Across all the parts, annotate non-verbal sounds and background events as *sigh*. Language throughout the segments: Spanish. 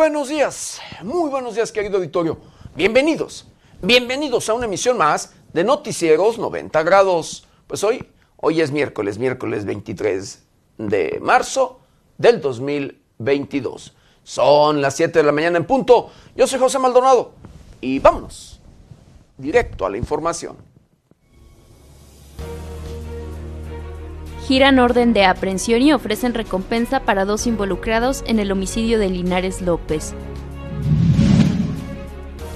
buenos días, muy buenos días querido auditorio. Bienvenidos, bienvenidos a una emisión más de Noticieros 90 grados. Pues hoy, hoy es miércoles, miércoles 23 de marzo del 2022. Son las 7 de la mañana en punto. Yo soy José Maldonado y vámonos directo a la información. Giran orden de aprehensión y ofrecen recompensa para dos involucrados en el homicidio de Linares López.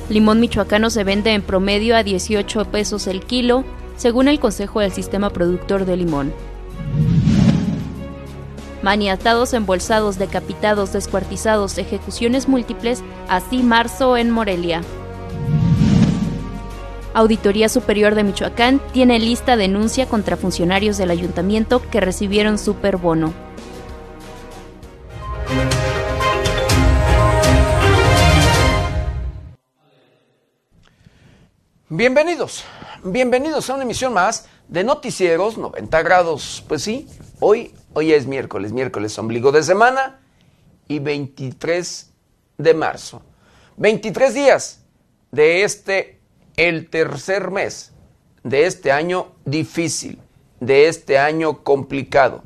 Limón michoacano se vende en promedio a 18 pesos el kilo, según el Consejo del Sistema Productor de Limón. Maniatados, embolsados, decapitados, descuartizados, ejecuciones múltiples, así marzo en Morelia. Auditoría Superior de Michoacán tiene lista denuncia contra funcionarios del ayuntamiento que recibieron superbono. Bienvenidos, bienvenidos a una emisión más de Noticieros 90 grados. Pues sí, hoy, hoy es miércoles, miércoles ombligo de semana y 23 de marzo. 23 días de este el tercer mes de este año difícil, de este año complicado,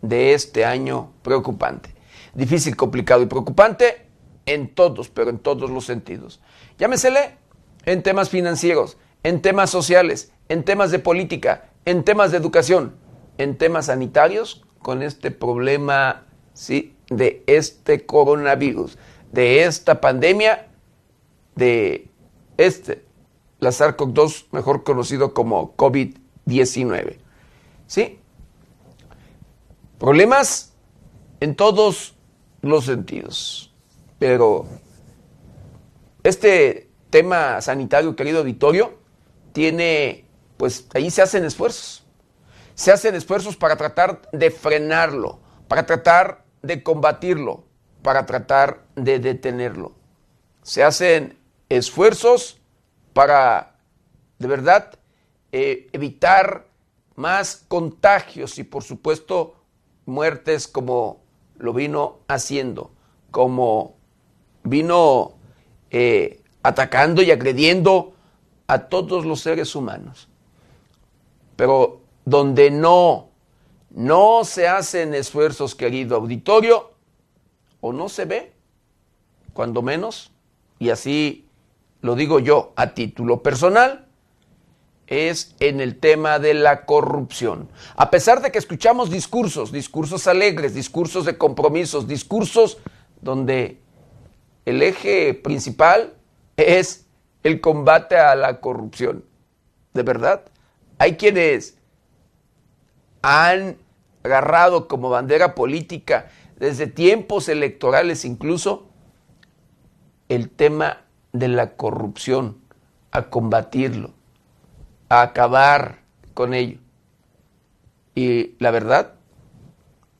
de este año preocupante. Difícil, complicado y preocupante en todos, pero en todos los sentidos. Llámesele en temas financieros, en temas sociales, en temas de política, en temas de educación, en temas sanitarios, con este problema, sí, de este coronavirus, de esta pandemia, de este la SARS-CoV-2, mejor conocido como COVID-19. ¿Sí? Problemas en todos los sentidos. Pero este tema sanitario, querido auditorio, tiene, pues ahí se hacen esfuerzos. Se hacen esfuerzos para tratar de frenarlo, para tratar de combatirlo, para tratar de detenerlo. Se hacen esfuerzos para, de verdad, eh, evitar más contagios y, por supuesto, muertes como lo vino haciendo, como vino eh, atacando y agrediendo a todos los seres humanos. Pero donde no, no se hacen esfuerzos, querido auditorio, o no se ve, cuando menos, y así lo digo yo a título personal, es en el tema de la corrupción. A pesar de que escuchamos discursos, discursos alegres, discursos de compromisos, discursos donde el eje principal es el combate a la corrupción. De verdad, hay quienes han agarrado como bandera política desde tiempos electorales incluso el tema de la corrupción, a combatirlo, a acabar con ello. Y la verdad,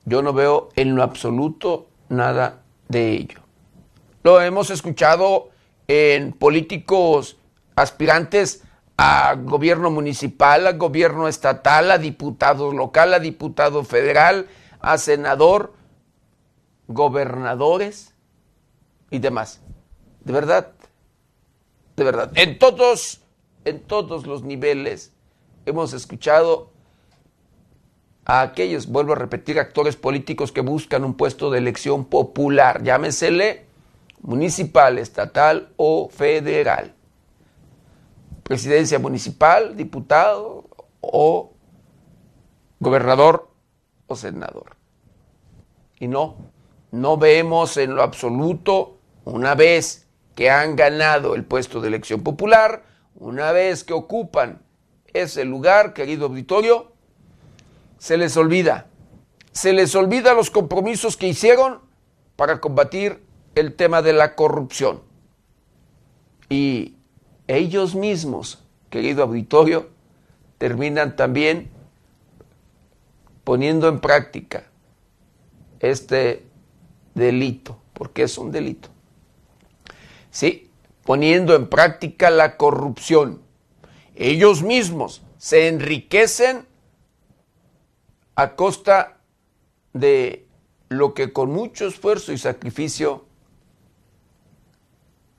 yo no veo en lo absoluto nada de ello. Lo hemos escuchado en políticos aspirantes a gobierno municipal, a gobierno estatal, a diputado local, a diputado federal, a senador, gobernadores y demás. De verdad, de verdad. En todos, en todos los niveles hemos escuchado a aquellos, vuelvo a repetir, actores políticos que buscan un puesto de elección popular, llámesele municipal, estatal o federal. Presidencia municipal, diputado o gobernador o senador. Y no, no vemos en lo absoluto una vez que han ganado el puesto de elección popular, una vez que ocupan ese lugar, querido auditorio, se les olvida, se les olvida los compromisos que hicieron para combatir el tema de la corrupción. Y ellos mismos, querido auditorio, terminan también poniendo en práctica este delito, porque es un delito. ¿Sí? poniendo en práctica la corrupción. Ellos mismos se enriquecen a costa de lo que con mucho esfuerzo y sacrificio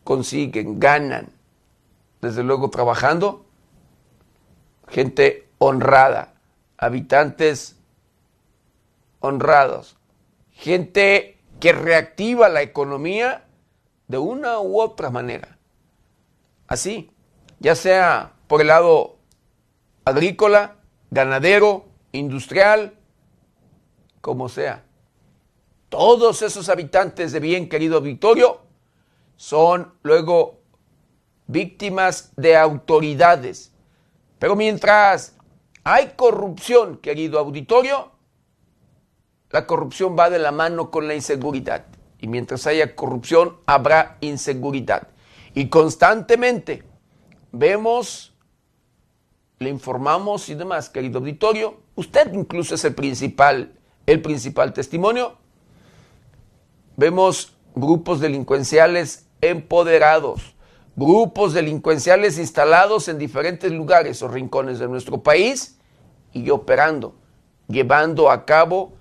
consiguen, ganan, desde luego trabajando, gente honrada, habitantes honrados, gente que reactiva la economía de una u otra manera. Así, ya sea por el lado agrícola, ganadero, industrial, como sea. Todos esos habitantes de bien querido Victorio son luego víctimas de autoridades. Pero mientras hay corrupción, querido auditorio, la corrupción va de la mano con la inseguridad. Y mientras haya corrupción, habrá inseguridad. Y constantemente vemos, le informamos y demás, querido auditorio, usted incluso es el principal, el principal testimonio. Vemos grupos delincuenciales empoderados, grupos delincuenciales instalados en diferentes lugares o rincones de nuestro país y operando, llevando a cabo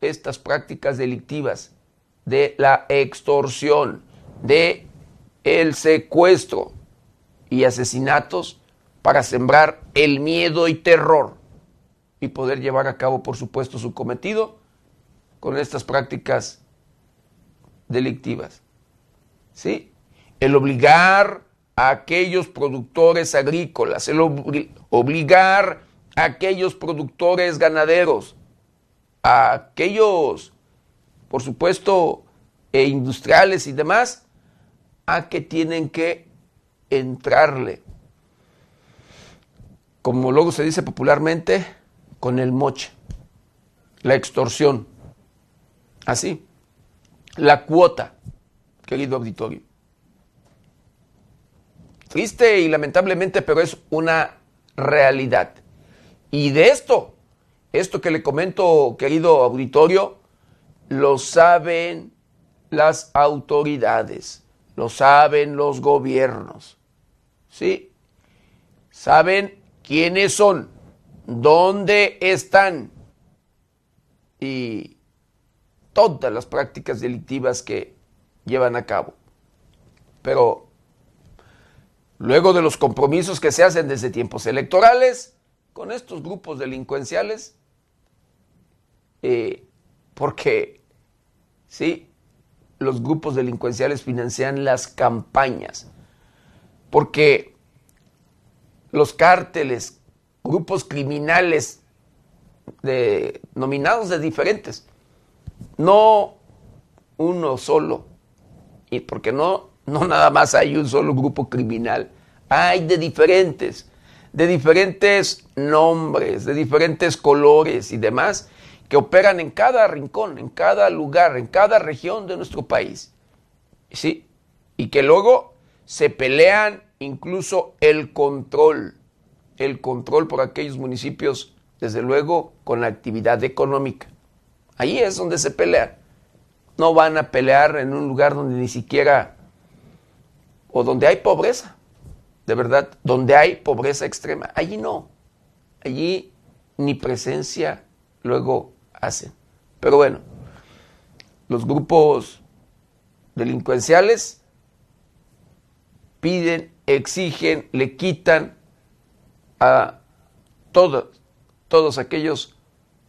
estas prácticas delictivas de la extorsión, de el secuestro y asesinatos para sembrar el miedo y terror y poder llevar a cabo, por supuesto, su cometido con estas prácticas delictivas. ¿Sí? El obligar a aquellos productores agrícolas, el obligar a aquellos productores ganaderos, a aquellos, por supuesto, e industriales y demás, a que tienen que entrarle, como luego se dice popularmente, con el moche, la extorsión, así, la cuota, querido auditorio. Triste y lamentablemente, pero es una realidad. Y de esto, esto que le comento, querido auditorio, lo saben las autoridades, lo saben los gobiernos, ¿sí? Saben quiénes son, dónde están y todas las prácticas delictivas que llevan a cabo. Pero luego de los compromisos que se hacen desde tiempos electorales con estos grupos delincuenciales, eh, porque sí, los grupos delincuenciales financian las campañas, porque los cárteles, grupos criminales de, nominados de diferentes, no uno solo, y porque no, no nada más hay un solo grupo criminal, hay de diferentes, de diferentes nombres, de diferentes colores y demás, que operan en cada rincón, en cada lugar, en cada región de nuestro país. ¿Sí? Y que luego se pelean incluso el control, el control por aquellos municipios, desde luego, con la actividad económica. Ahí es donde se pelean. No van a pelear en un lugar donde ni siquiera, o donde hay pobreza, de verdad, donde hay pobreza extrema. Allí no. Allí ni presencia luego hacen. Pero bueno, los grupos delincuenciales piden, exigen, le quitan a todos, todos aquellos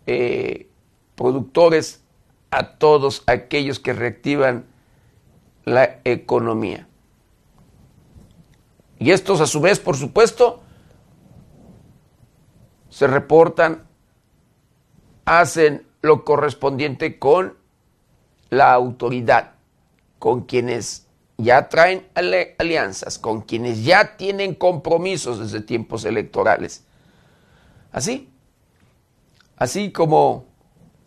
eh, productores, a todos aquellos que reactivan la economía. Y estos a su vez, por supuesto, se reportan hacen lo correspondiente con la autoridad, con quienes ya traen alianzas, con quienes ya tienen compromisos desde tiempos electorales. Así, así como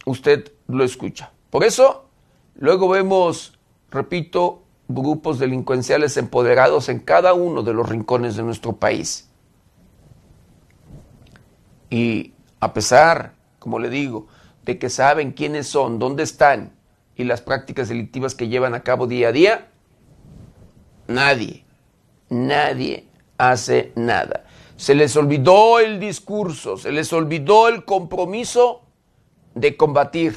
usted lo escucha. Por eso, luego vemos, repito, grupos delincuenciales empoderados en cada uno de los rincones de nuestro país. Y a pesar como le digo, de que saben quiénes son, dónde están y las prácticas delictivas que llevan a cabo día a día, nadie, nadie hace nada. Se les olvidó el discurso, se les olvidó el compromiso de combatir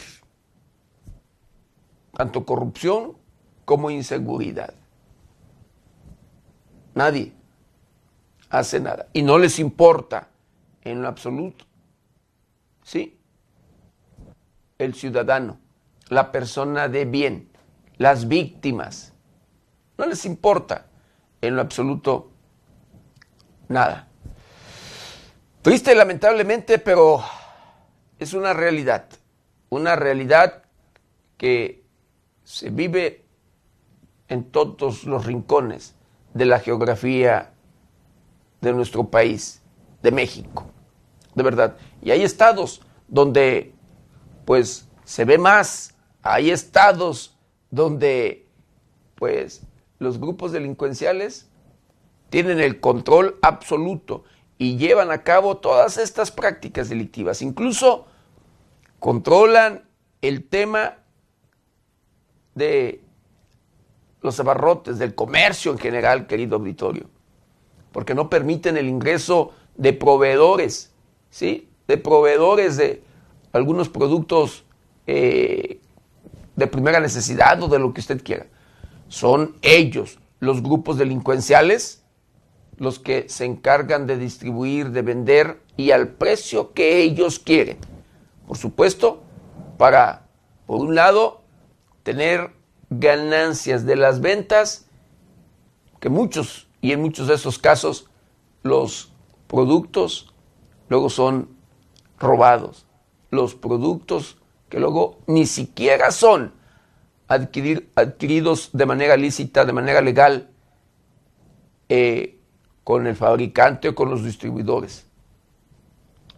tanto corrupción como inseguridad. Nadie hace nada. Y no les importa en lo absoluto. ¿Sí? El ciudadano, la persona de bien, las víctimas. No les importa en lo absoluto nada. Triste, lamentablemente, pero es una realidad. Una realidad que se vive en todos los rincones de la geografía de nuestro país, de México, de verdad. Y hay estados donde pues se ve más, hay estados donde pues los grupos delincuenciales tienen el control absoluto y llevan a cabo todas estas prácticas delictivas. Incluso controlan el tema de los abarrotes, del comercio en general, querido auditorio, porque no permiten el ingreso de proveedores, ¿sí? De proveedores de algunos productos eh, de primera necesidad o de lo que usted quiera. Son ellos, los grupos delincuenciales, los que se encargan de distribuir, de vender y al precio que ellos quieren. Por supuesto, para, por un lado, tener ganancias de las ventas, que muchos, y en muchos de esos casos, los productos luego son robados. Los productos que luego ni siquiera son adquiridos de manera lícita, de manera legal, eh, con el fabricante o con los distribuidores,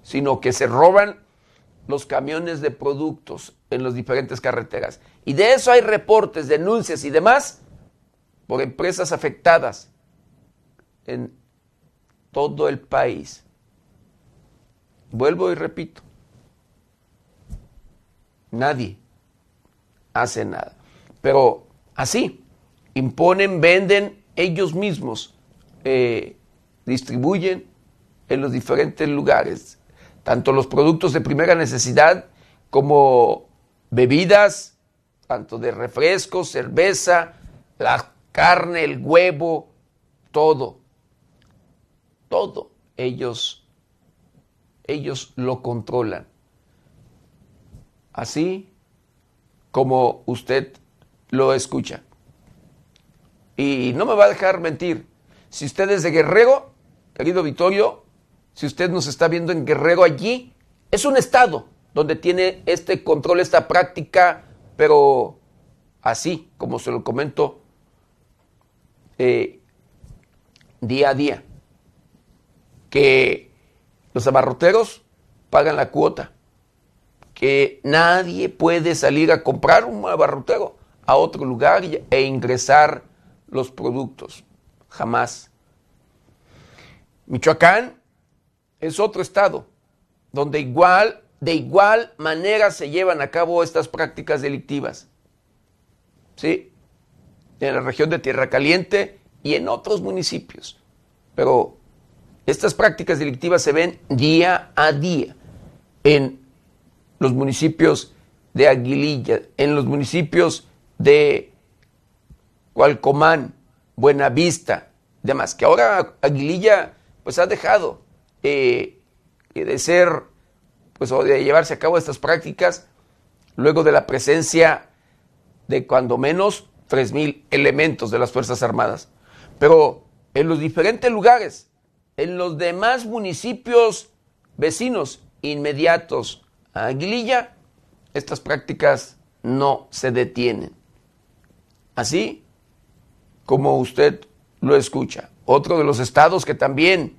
sino que se roban los camiones de productos en las diferentes carreteras. Y de eso hay reportes, denuncias y demás por empresas afectadas en todo el país. Vuelvo y repito, nadie hace nada. Pero así, imponen, venden ellos mismos, eh, distribuyen en los diferentes lugares tanto los productos de primera necesidad como bebidas, tanto de refrescos, cerveza, la carne, el huevo, todo, todo ellos, ellos lo controlan. Así como usted lo escucha. Y no me va a dejar mentir. Si usted es de Guerrero, querido Vittorio, si usted nos está viendo en Guerrero allí, es un estado donde tiene este control, esta práctica, pero así, como se lo comento, eh, día a día, que los abarroteros pagan la cuota, que nadie puede salir a comprar un abarrotero a otro lugar e ingresar los productos, jamás. Michoacán es otro estado donde igual, de igual manera se llevan a cabo estas prácticas delictivas. ¿Sí? En la región de Tierra Caliente y en otros municipios. Pero estas prácticas delictivas se ven día a día en los municipios de Aguililla, en los municipios de Cualcomán, Buenavista, demás, que ahora Aguililla pues ha dejado eh, de ser, pues, o de llevarse a cabo estas prácticas, luego de la presencia de cuando menos 3.000 elementos de las Fuerzas Armadas. Pero en los diferentes lugares, en los demás municipios vecinos inmediatos Aguililla, estas prácticas no se detienen. Así como usted lo escucha. Otro de los estados que también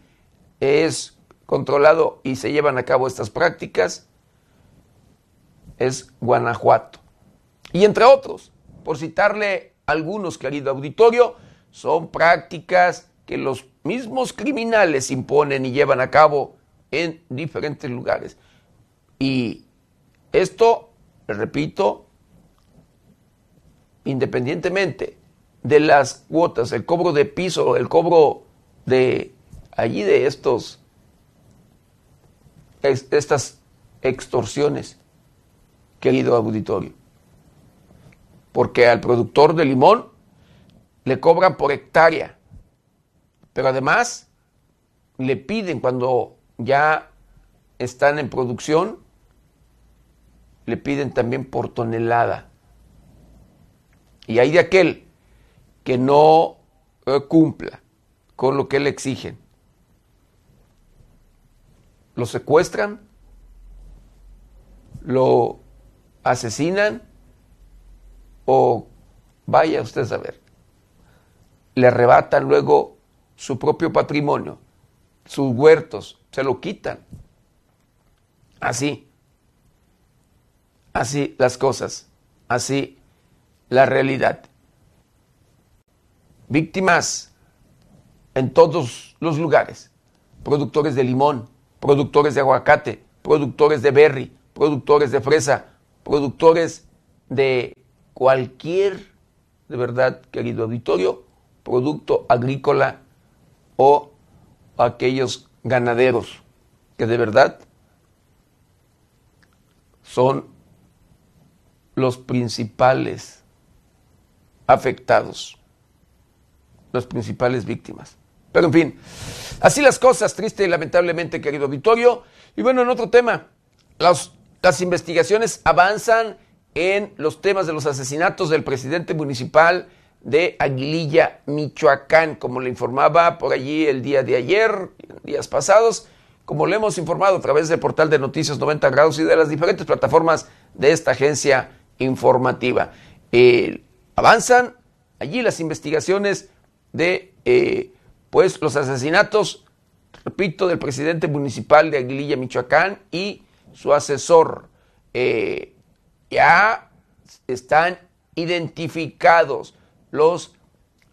es controlado y se llevan a cabo estas prácticas es Guanajuato. Y entre otros, por citarle algunos, querido auditorio, son prácticas que los mismos criminales imponen y llevan a cabo en diferentes lugares. Y esto, repito, independientemente de las cuotas, el cobro de piso, el cobro de allí de estos estas extorsiones, querido auditorio. Porque al productor de limón le cobran por hectárea Pero además le piden cuando ya están en producción, le piden también por tonelada. Y hay de aquel que no eh, cumpla con lo que le exigen. Lo secuestran, lo asesinan o vaya usted a saber. Le arrebatan luego su propio patrimonio, sus huertos, se lo quitan. Así, así las cosas, así la realidad. Víctimas en todos los lugares, productores de limón, productores de aguacate, productores de berry, productores de fresa, productores de cualquier, de verdad, querido auditorio, producto agrícola o aquellos ganaderos que de verdad son los principales afectados, las principales víctimas. Pero en fin, así las cosas, triste y lamentablemente, querido auditorio. Y bueno, en otro tema, las investigaciones avanzan en los temas de los asesinatos del presidente municipal de Aguililla, Michoacán, como le informaba por allí el día de ayer, días pasados, como le hemos informado a través del portal de Noticias 90 Grados y de las diferentes plataformas de esta agencia informativa. Eh, avanzan allí las investigaciones de eh, pues los asesinatos, repito, del presidente municipal de Aguililla, Michoacán y su asesor. Eh, ya están identificados los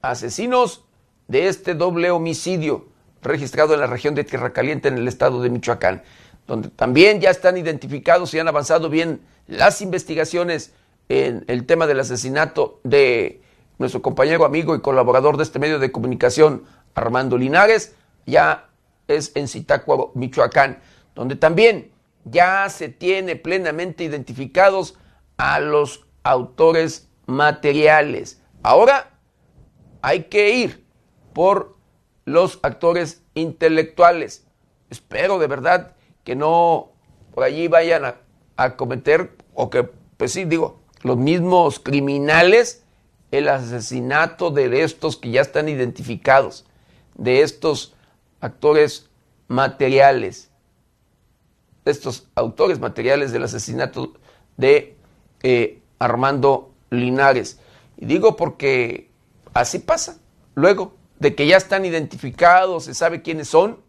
asesinos de este doble homicidio registrado en la región de Tierra Caliente en el estado de Michoacán, donde también ya están identificados y han avanzado bien las investigaciones en el tema del asesinato de nuestro compañero, amigo y colaborador de este medio de comunicación, Armando Linares, ya es en Zitácuaro, Michoacán, donde también ya se tiene plenamente identificados a los autores materiales. Ahora hay que ir por los actores intelectuales. Espero de verdad que no por allí vayan a, cometer, o que, pues sí, digo, los mismos criminales, el asesinato de estos que ya están identificados, de estos actores materiales, de estos autores materiales del asesinato de eh, Armando Linares. Y digo porque así pasa. Luego de que ya están identificados, se sabe quiénes son,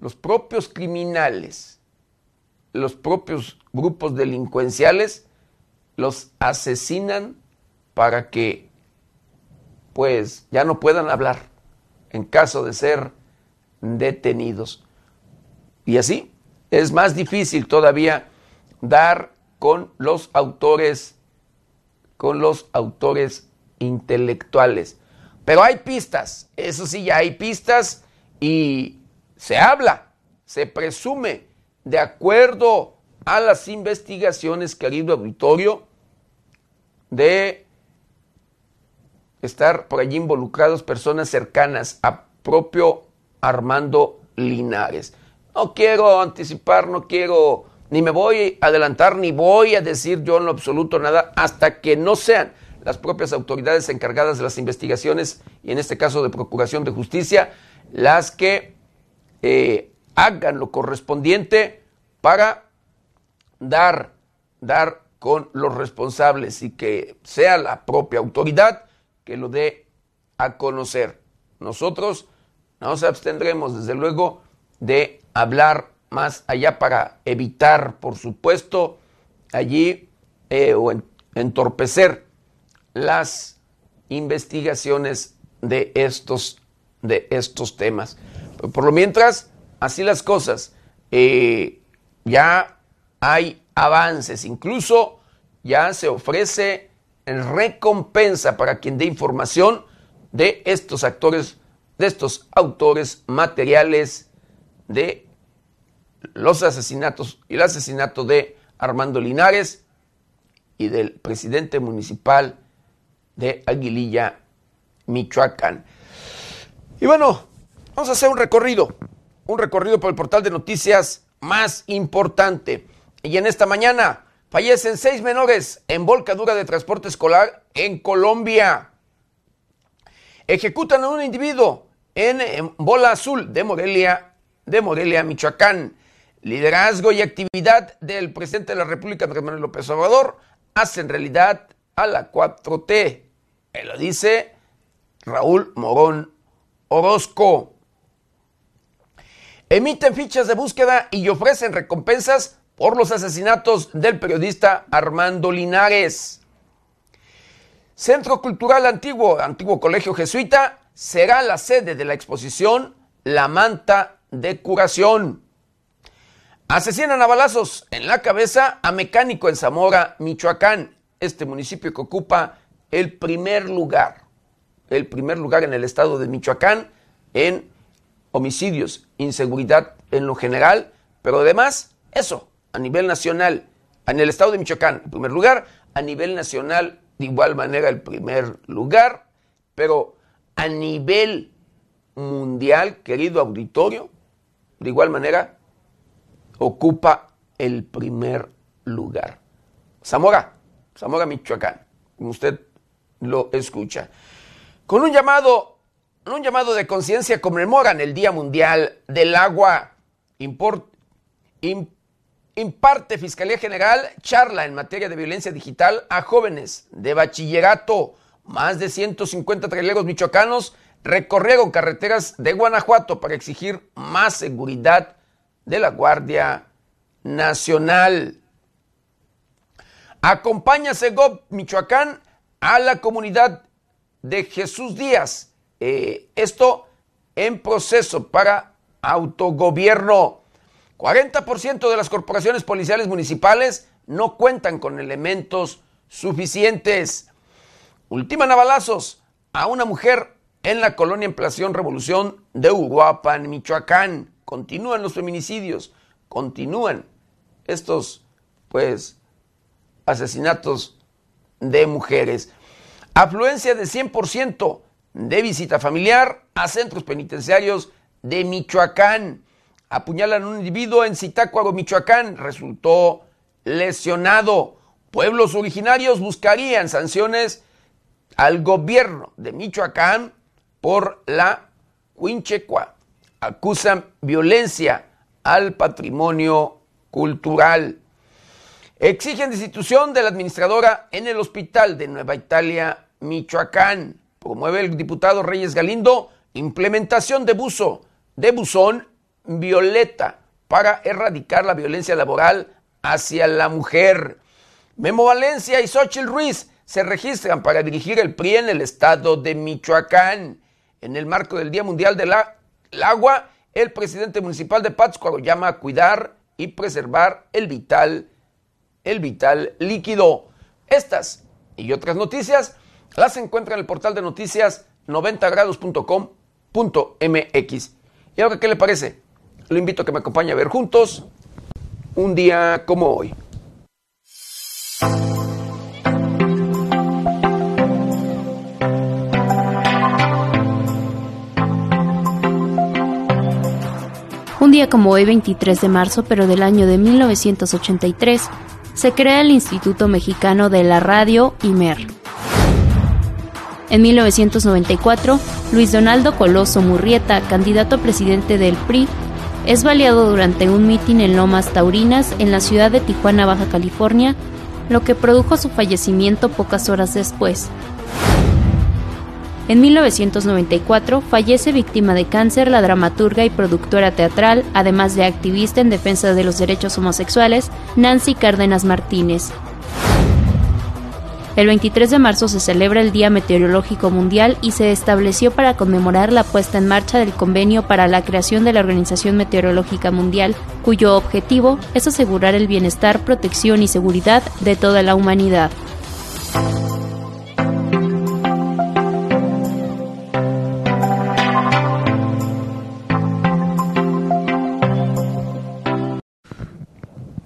los propios criminales, los propios grupos delincuenciales, los asesinan para que pues ya no puedan hablar en caso de ser detenidos. Y así es más difícil todavía dar con los autores, con los autores intelectuales. Pero hay pistas, eso sí, ya hay pistas y se habla, se presume, de acuerdo a las investigaciones, querido auditorio, de estar por allí involucrados personas cercanas a propio Armando Linares. No quiero anticipar, no quiero ni me voy a adelantar, ni voy a decir yo en lo absoluto nada hasta que no sean las propias autoridades encargadas de las investigaciones y en este caso de Procuración de Justicia las que eh, hagan lo correspondiente para dar, dar con los responsables y que sea la propia autoridad que lo dé a conocer. Nosotros nos abstendremos desde luego de hablar más allá para evitar, por supuesto, allí eh, o entorpecer las investigaciones de estos, de estos temas. Por lo mientras, así las cosas, eh, ya hay avances, incluso ya se ofrece recompensa para quien dé información de estos actores, de estos autores materiales de los asesinatos y el asesinato de Armando Linares y del presidente municipal de Aguililla, Michoacán. Y bueno, Vamos a hacer un recorrido, un recorrido por el portal de noticias más importante. Y en esta mañana fallecen seis menores en volcadura de transporte escolar en Colombia. Ejecutan a un individuo en, Bola Azul de Morelia, de Morelia, Michoacán. Liderazgo y actividad del presidente de la República, Andrés Manuel López Obrador, hacen realidad a la 4T. Me lo dice Raúl Morón Orozco. Emiten fichas de búsqueda y ofrecen recompensas por los asesinatos del periodista Armando Linares. Centro Cultural Antiguo, Antiguo Colegio Jesuita, será la sede de la exposición La Manta de Curación. Asesinan a balazos en la cabeza a mecánico en Zamora, Michoacán, este municipio que ocupa el primer lugar, el primer lugar en el estado de Michoacán en homicidios, inseguridad en lo general, pero además eso, a nivel nacional, en el estado de Michoacán, en primer lugar, a nivel nacional, de igual manera el primer lugar, pero a nivel mundial, querido auditorio, de igual manera, ocupa el primer lugar. Zamora, Zamora, Michoacán, como usted lo escucha. Con un llamado, un llamado de conciencia conmemoran el Día Mundial del Agua. Imparte Fiscalía General charla en materia de violencia digital a jóvenes de bachillerato. Más de 150 traileros michoacanos recorrieron carreteras de Guanajuato para exigir más seguridad de la Guardia Nacional. Acompaña Segov Michoacán a la comunidad de Jesús Díaz. Eh, esto en proceso para autogobierno. 40% de las corporaciones policiales municipales no cuentan con elementos suficientes. Ultiman a balazos a una mujer en la colonia Emplación Revolución de Uruapan, Michoacán. Continúan los feminicidios, continúan estos, pues, asesinatos de mujeres. Afluencia de 100% de visita familiar a centros penitenciarios de Michoacán. Apuñalan a un individuo en Zitácuaro, Michoacán. Resultó lesionado. Pueblos originarios buscarían sanciones al gobierno de Michoacán por la Huinchecua. Acusan violencia al patrimonio cultural. Exigen destitución de la administradora en el hospital de Nueva Italia, Michoacán. Promueve el diputado Reyes Galindo implementación de buzo, de buzón violeta para erradicar la violencia laboral hacia la mujer. Memo Valencia y Xochitl Ruiz se registran para dirigir el PRI en el estado de Michoacán. En el marco del Día Mundial del Agua, el presidente municipal de Pátzcuaro llama a cuidar y preservar el vital, el vital líquido. Estas y otras noticias las encuentra en el portal de noticias 90grados.com.mx. ¿Y ahora qué le parece? Lo invito a que me acompañe a ver juntos un día como hoy. Un día como hoy, 23 de marzo, pero del año de 1983, se crea el Instituto Mexicano de la Radio, IMER. En 1994, Luis Donaldo Coloso Murrieta, candidato a presidente del PRI, es baleado durante un mitin en Lomas Taurinas, en la ciudad de Tijuana, Baja California, lo que produjo su fallecimiento pocas horas después. En 1994 fallece víctima de cáncer la dramaturga y productora teatral, además de activista en defensa de los derechos homosexuales, Nancy Cárdenas Martínez. El 23 de marzo se celebra el Día Meteorológico Mundial y se estableció para conmemorar la puesta en marcha del convenio para la creación de la Organización Meteorológica Mundial, cuyo objetivo es asegurar el bienestar, protección y seguridad de toda la humanidad.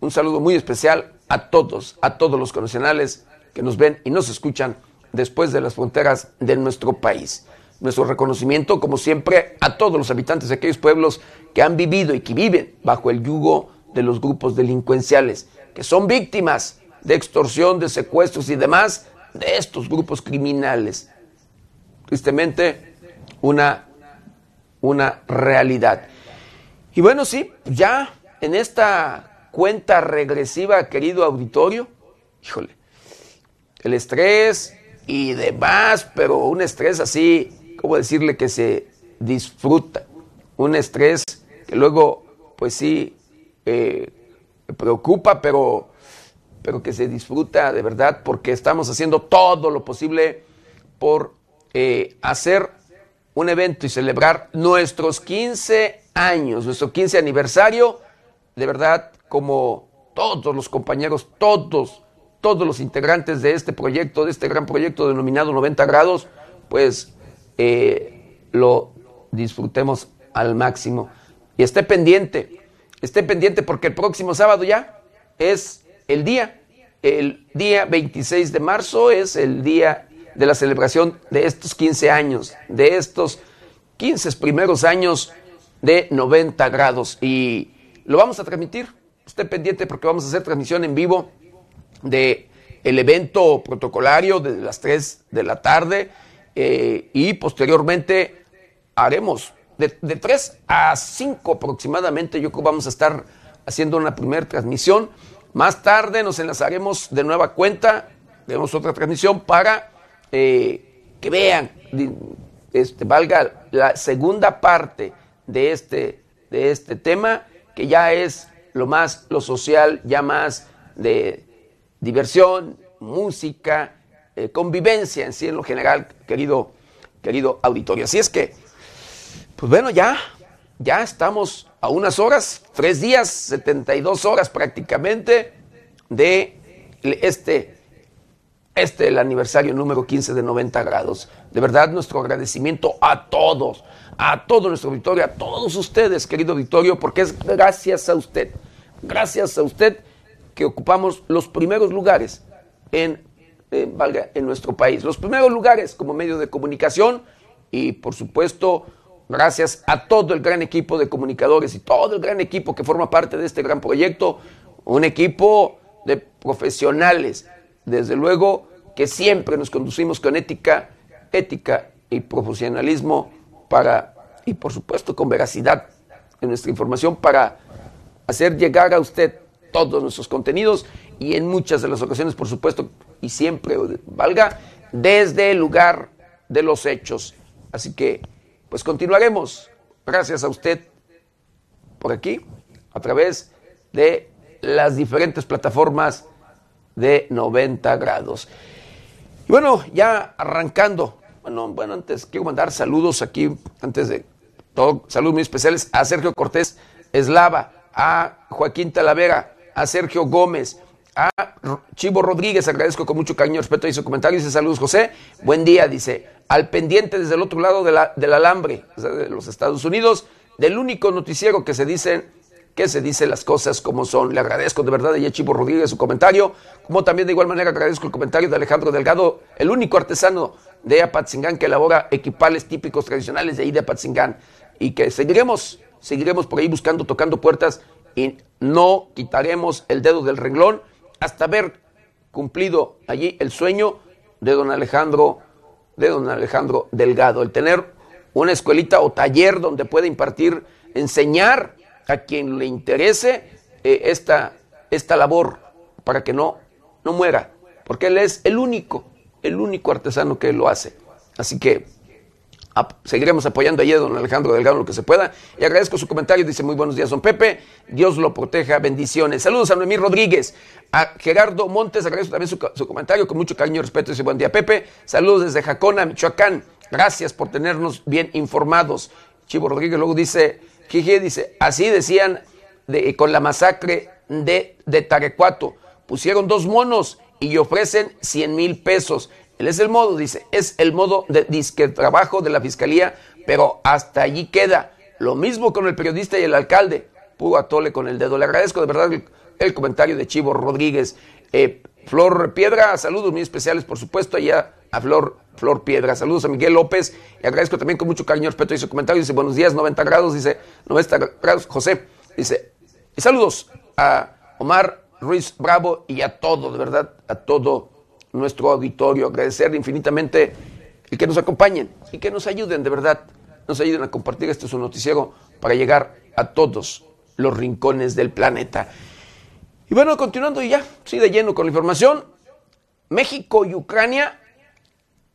un saludo muy especial a todos, a todos los connacionales que nos ven y nos escuchan después de las fronteras de nuestro país. Nuestro reconocimiento, como siempre, a todos los habitantes de aquellos pueblos que han vivido y que viven bajo el yugo de los grupos delincuenciales, que son víctimas de extorsión, de secuestros y demás de estos grupos criminales. Tristemente, una, una realidad. Y bueno, sí, ya en esta cuenta regresiva, querido auditorio, híjole, el estrés y demás, pero un estrés así, ¿cómo decirle que se disfruta? Un estrés que luego, pues sí, eh, preocupa, pero, pero que se disfruta de verdad porque estamos haciendo todo lo posible por eh, hacer un evento y celebrar nuestros 15 años, nuestro 15 aniversario, de verdad, como todos los compañeros, todos, todos los integrantes de este proyecto, de este gran proyecto denominado 90 grados, pues eh, lo disfrutemos al máximo. Y esté pendiente, esté pendiente porque el próximo sábado ya es el día, el día 26 de marzo es el día de la celebración de estos 15 años, de estos 15 primeros años de 90 grados. Y lo vamos a transmitir. Esté pendiente porque vamos a hacer transmisión en vivo de el evento protocolario de las 3 de la tarde eh, y posteriormente haremos de, de 3 a 5 aproximadamente. Yo creo que vamos a estar haciendo una primera transmisión. Más tarde nos enlazaremos de nueva cuenta, tenemos otra transmisión para eh, que vean, este, valga la segunda parte de este, de este tema, que ya es lo más, lo social, ya más de diversión, música, eh, convivencia en sí en lo general, querido, querido auditorio. Así es que, pues bueno, ya, ya estamos a unas horas, tres días, 72 horas prácticamente de este este el aniversario número 15 de 90 grados. De verdad, nuestro agradecimiento a todos, a todo nuestro auditorio, a todos ustedes, querido auditorio, porque es gracias a usted, gracias a usted que ocupamos los primeros lugares en, en, valga, en nuestro país, los primeros lugares como medio de comunicación y, por supuesto, gracias a todo el gran equipo de comunicadores y todo el gran equipo que forma parte de este gran proyecto, un equipo de profesionales desde luego que siempre nos conducimos con ética, ética y profesionalismo para, y por supuesto con veracidad en nuestra información para hacer llegar a usted todos nuestros contenidos y en muchas de las ocasiones, por supuesto, y siempre valga, desde el lugar de los hechos. Así que, pues continuaremos, gracias a usted, por aquí, a través de las diferentes plataformas de 90 grados. Y bueno, ya arrancando, bueno, bueno, antes quiero mandar saludos aquí, antes de todo, saludos muy especiales a Sergio Cortés Eslava, a Joaquín Talavera, a Sergio Gómez, a Chivo Rodríguez, agradezco con mucho cariño respeto y su comentario, dice saludos José, buen día, dice, al pendiente desde el otro lado de la, del alambre, de los Estados Unidos, del único noticiero que se dice que se dice las cosas como son. Le agradezco de verdad a Yechivo Rodríguez su comentario, como también de igual manera agradezco el comentario de Alejandro Delgado, el único artesano de Apatzingán que elabora equipales típicos tradicionales de ahí de Apatzingán y que seguiremos, seguiremos por ahí buscando, tocando puertas y no quitaremos el dedo del renglón hasta haber cumplido allí el sueño de don Alejandro, de don Alejandro Delgado, el tener una escuelita o taller donde pueda impartir, enseñar a quien le interese eh, esta, esta labor para que no, no muera, porque él es el único, el único artesano que lo hace. Así que seguiremos apoyando allí a don Alejandro Delgado lo que se pueda. Y agradezco su comentario, dice muy buenos días, don Pepe, Dios lo proteja, bendiciones. Saludos a Noemí Rodríguez, a Gerardo Montes, agradezco también su, su comentario, con mucho cariño y respeto, dice buen día, Pepe. Saludos desde Jacona, Michoacán, Gracias por tenernos bien informados. Chivo Rodríguez luego dice, Gigi dice, así decían de, con la masacre de, de Tarecuato. Pusieron dos monos y ofrecen 100 mil pesos. Él es el modo, dice, es el modo de disque trabajo de la fiscalía, pero hasta allí queda. Lo mismo con el periodista y el alcalde. Puro atole con el dedo. Le agradezco de verdad el, comentario de Chivo Rodríguez. Eh, Flor Piedra, saludos muy especiales, por supuesto, allá a Flor, Flor Piedra. Saludos a Miguel López. Y agradezco también con mucho cariño y respeto y su comentario. Dice, buenos días, 90 grados. Dice, 90 grados. José, dice, y saludos a Omar Ruiz Bravo y a todo, de verdad, a todo nuestro auditorio. Agradecer infinitamente el que nos acompañen y que nos ayuden, de verdad, nos ayuden a compartir este su noticiero para llegar a todos los rincones del planeta. Y bueno, continuando ya, sí, de lleno con la información, México y Ucrania,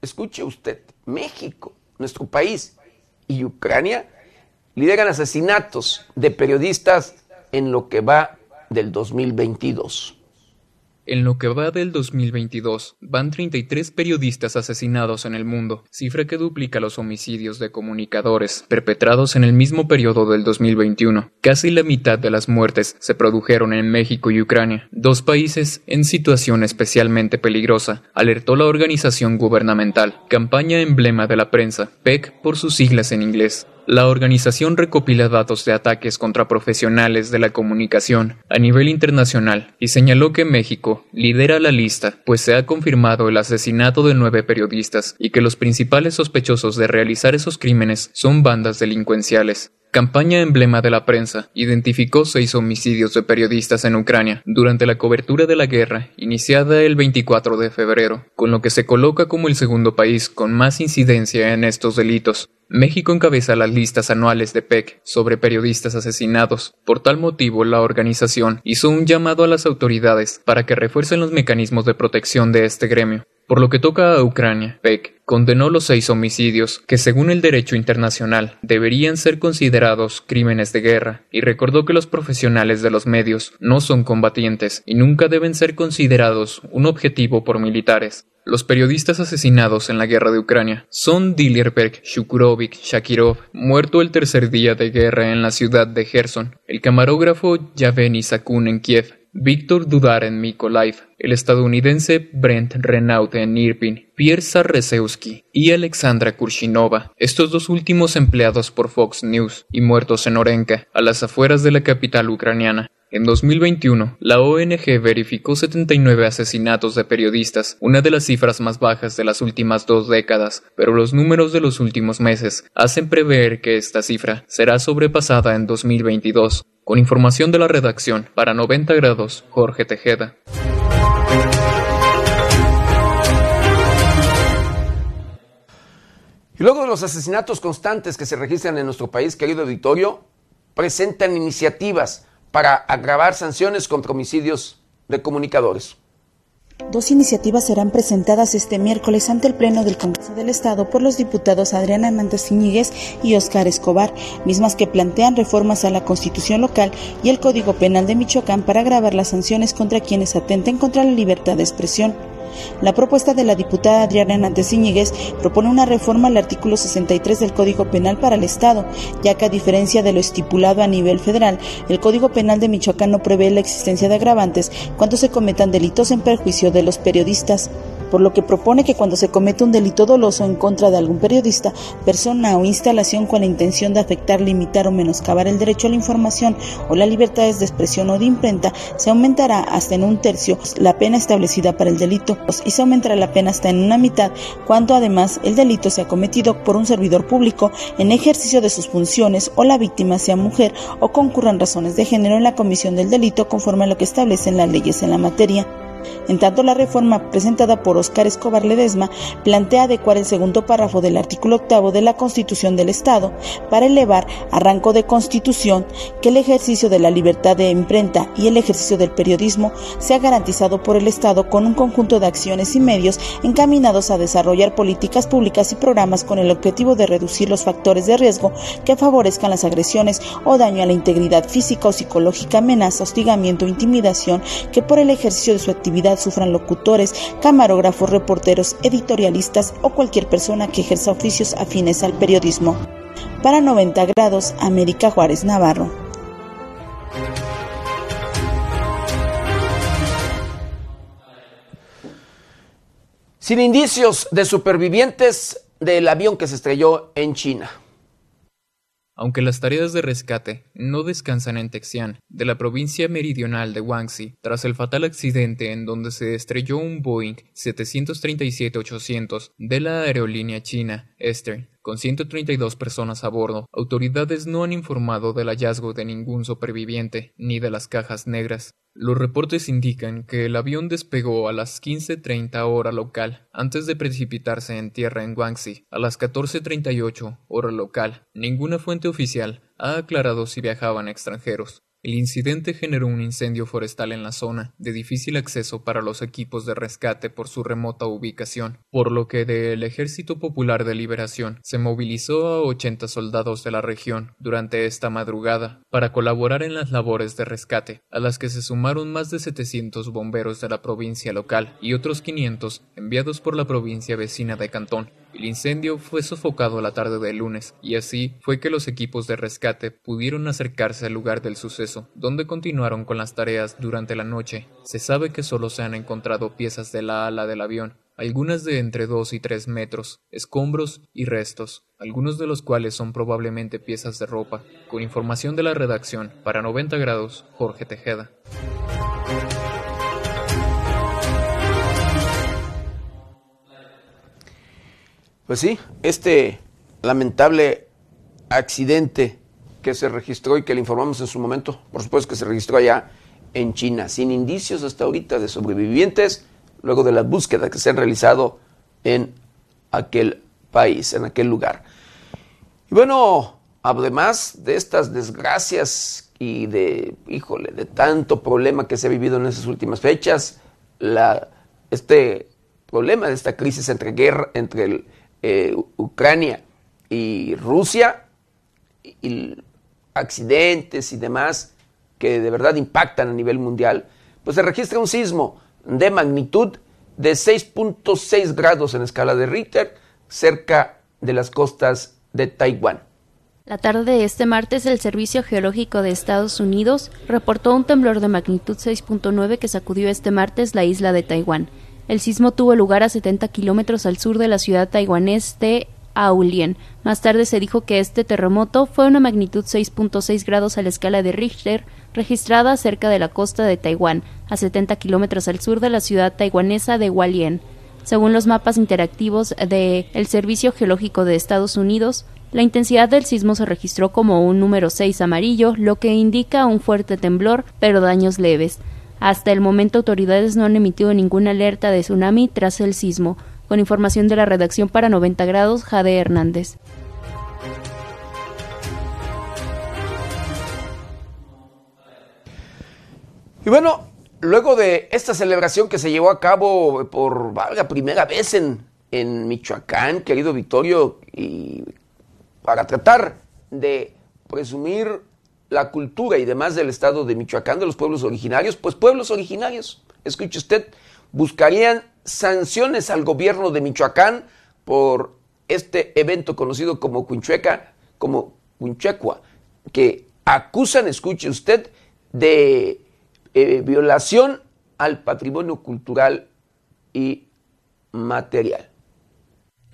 escuche usted, México, nuestro país, y Ucrania lideran asesinatos de periodistas en lo que va del 2022. En lo que va del 2022, van 33 periodistas asesinados en el mundo, cifra que duplica los homicidios de comunicadores perpetrados en el mismo periodo del 2021. Casi la mitad de las muertes se produjeron en México y Ucrania, dos países en situación especialmente peligrosa, alertó la organización gubernamental, campaña emblema de la prensa, PEC por sus siglas en inglés. La organización recopila datos de ataques contra profesionales de la comunicación a nivel internacional y señaló que México lidera la lista, pues se ha confirmado el asesinato de nueve periodistas y que los principales sospechosos de realizar esos crímenes son bandas delincuenciales. Campaña emblema de la prensa identificó seis homicidios de periodistas en Ucrania durante la cobertura de la guerra iniciada el 24 de febrero, con lo que se coloca como el segundo país con más incidencia en estos delitos. México encabeza las listas anuales de PEC sobre periodistas asesinados. Por tal motivo, la organización hizo un llamado a las autoridades para que refuercen los mecanismos de protección de este gremio. Por lo que toca a Ucrania, PEC condenó los seis homicidios, que según el derecho internacional deberían ser considerados crímenes de guerra, y recordó que los profesionales de los medios no son combatientes y nunca deben ser considerados un objetivo por militares. Los periodistas asesinados en la guerra de Ucrania son Dilierberg Shukurovich Shakirov, muerto el tercer día de guerra en la ciudad de Gerson, el camarógrafo Yaveni Sakun en Kiev, Víctor Dudar en Mykolaiv, el estadounidense Brent Renaud en Irpin, Pierre Sarresewski y Alexandra Kurshinova, estos dos últimos empleados por Fox News y muertos en Orenka, a las afueras de la capital ucraniana. En 2021, la ONG verificó 79 asesinatos de periodistas, una de las cifras más bajas de las últimas dos décadas, pero los números de los últimos meses hacen prever que esta cifra será sobrepasada en 2022. Con información de la redacción, para 90 grados, Jorge Tejeda. Y luego de los asesinatos constantes que se registran en nuestro país, querido auditorio, presentan iniciativas para agravar sanciones contra homicidios de comunicadores. Dos iniciativas serán presentadas este miércoles ante el Pleno del Congreso del Estado por los diputados Adriana Hernández Iñiguez y Oscar Escobar, mismas que plantean reformas a la Constitución local y el Código Penal de Michoacán para agravar las sanciones contra quienes atenten contra la libertad de expresión. La propuesta de la diputada Adriana Hernández Iñiguez propone una reforma al artículo 63 del Código Penal para el Estado, ya que a diferencia de lo estipulado a nivel federal, el Código Penal de Michoacán no prevé la existencia de agravantes cuando se cometan delitos en perjuicio de los periodistas por lo que propone que cuando se comete un delito doloso en contra de algún periodista, persona o instalación con la intención de afectar, limitar o menoscabar el derecho a la información o las libertades de expresión o de imprenta, se aumentará hasta en un tercio la pena establecida para el delito y se aumentará la pena hasta en una mitad cuando además el delito sea cometido por un servidor público en ejercicio de sus funciones o la víctima sea mujer o concurran razones de género en la comisión del delito conforme a lo que establecen las leyes en la materia. En tanto, la reforma presentada por Óscar Escobar Ledesma plantea adecuar el segundo párrafo del artículo octavo de la Constitución del Estado para elevar a rango de Constitución que el ejercicio de la libertad de imprenta y el ejercicio del periodismo sea garantizado por el Estado con un conjunto de acciones y medios encaminados a desarrollar políticas públicas y programas con el objetivo de reducir los factores de riesgo que favorezcan las agresiones o daño a la integridad física o psicológica, amenaza, hostigamiento o intimidación que por el ejercicio de su actividad sufran locutores, camarógrafos, reporteros, editorialistas o cualquier persona que ejerza oficios afines al periodismo. Para 90 grados, América Juárez Navarro. Sin indicios de supervivientes del avión que se estrelló en China. Aunque las tareas de rescate no descansan en Texian, de la provincia meridional de Guangxi, tras el fatal accidente en donde se estrelló un Boeing 737-800 de la aerolínea china Eastern, con 132 personas a bordo, autoridades no han informado del hallazgo de ningún superviviente ni de las cajas negras. Los reportes indican que el avión despegó a las 15.30 hora local, antes de precipitarse en tierra en Guangxi, a las 14.38 hora local. Ninguna fuente oficial ha aclarado si viajaban extranjeros. El incidente generó un incendio forestal en la zona, de difícil acceso para los equipos de rescate por su remota ubicación, por lo que del Ejército Popular de Liberación se movilizó a 80 soldados de la región durante esta madrugada para colaborar en las labores de rescate, a las que se sumaron más de 700 bomberos de la provincia local y otros 500 enviados por la provincia vecina de Cantón. El incendio fue sofocado la tarde del lunes, y así fue que los equipos de rescate pudieron acercarse al lugar del suceso, donde continuaron con las tareas durante la noche. Se sabe que solo se han encontrado piezas de la ala del avión, algunas de entre 2 y 3 metros, escombros y restos, algunos de los cuales son probablemente piezas de ropa. Con información de la redacción, para 90 grados, Jorge Tejeda. Pues sí, este lamentable accidente que se registró y que le informamos en su momento, por supuesto que se registró allá en China, sin indicios hasta ahorita de sobrevivientes, luego de las búsquedas que se han realizado en aquel país, en aquel lugar. Y bueno, además de estas desgracias y de, híjole, de tanto problema que se ha vivido en esas últimas fechas, la, este problema de esta crisis entre guerra, entre el, eh, Ucrania y Rusia, y accidentes y demás que de verdad impactan a nivel mundial, pues se registra un sismo de magnitud de 6.6 grados en escala de Richter cerca de las costas de Taiwán. La tarde de este martes, el Servicio Geológico de Estados Unidos reportó un temblor de magnitud 6.9 que sacudió este martes la isla de Taiwán. El sismo tuvo lugar a 70 kilómetros al sur de la ciudad taiwanés de Aulien. Más tarde se dijo que este terremoto fue una magnitud 6.6 grados a la escala de Richter, registrada cerca de la costa de Taiwán, a 70 kilómetros al sur de la ciudad taiwanesa de Hualien. Según los mapas interactivos del el Servicio Geológico de Estados Unidos, la intensidad del sismo se registró como un número 6 amarillo, lo que indica un fuerte temblor, pero daños leves. Hasta el momento autoridades no han emitido ninguna alerta de tsunami tras el sismo. Con información de la redacción para 90 grados, Jade Hernández. Y bueno, luego de esta celebración que se llevó a cabo por valga primera vez en, en Michoacán, querido Victorio, y para tratar de presumir la cultura y demás del estado de Michoacán, de los pueblos originarios, pues pueblos originarios, escuche usted, buscarían sanciones al gobierno de Michoacán por este evento conocido como Quinchueca, como Quinchuecua, que acusan, escuche usted, de eh, violación al patrimonio cultural y material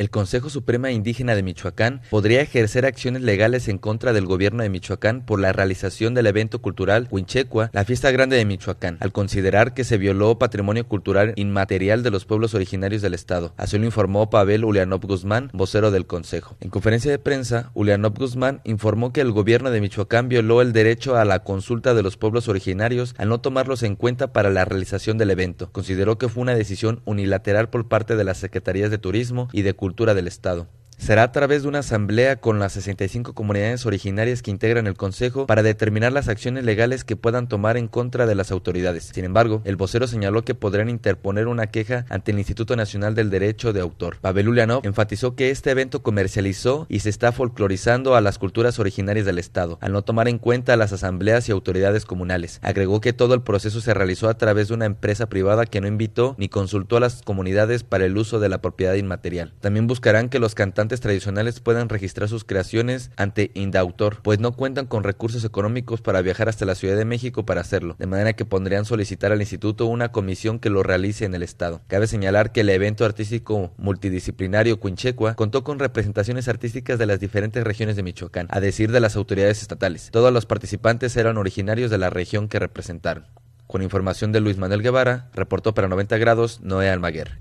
el Consejo Suprema Indígena de Michoacán podría ejercer acciones legales en contra del gobierno de Michoacán por la realización del evento cultural Huinchecua, la fiesta grande de Michoacán, al considerar que se violó patrimonio cultural inmaterial de los pueblos originarios del Estado. Así lo informó Pavel Ulianov Guzmán, vocero del Consejo. En conferencia de prensa, Ulianov Guzmán informó que el gobierno de Michoacán violó el derecho a la consulta de los pueblos originarios al no tomarlos en cuenta para la realización del evento. Consideró que fue una decisión unilateral por parte de las Secretarías de Turismo y de Cultura del Estado. Será a través de una asamblea con las 65 comunidades originarias que integran el Consejo para determinar las acciones legales que puedan tomar en contra de las autoridades. Sin embargo, el vocero señaló que podrían interponer una queja ante el Instituto Nacional del Derecho de Autor. Pavel Ulianov enfatizó que este evento comercializó y se está folclorizando a las culturas originarias del Estado, al no tomar en cuenta las asambleas y autoridades comunales. Agregó que todo el proceso se realizó a través de una empresa privada que no invitó ni consultó a las comunidades para el uso de la propiedad inmaterial. También buscarán que los cantantes tradicionales puedan registrar sus creaciones ante Indautor, pues no cuentan con recursos económicos para viajar hasta la Ciudad de México para hacerlo, de manera que pondrían solicitar al instituto una comisión que lo realice en el estado. Cabe señalar que el evento artístico multidisciplinario Quinchecua contó con representaciones artísticas de las diferentes regiones de Michoacán, a decir de las autoridades estatales. Todos los participantes eran originarios de la región que representaron. Con información de Luis Manuel Guevara, reportó para 90 grados Noé Almaguer.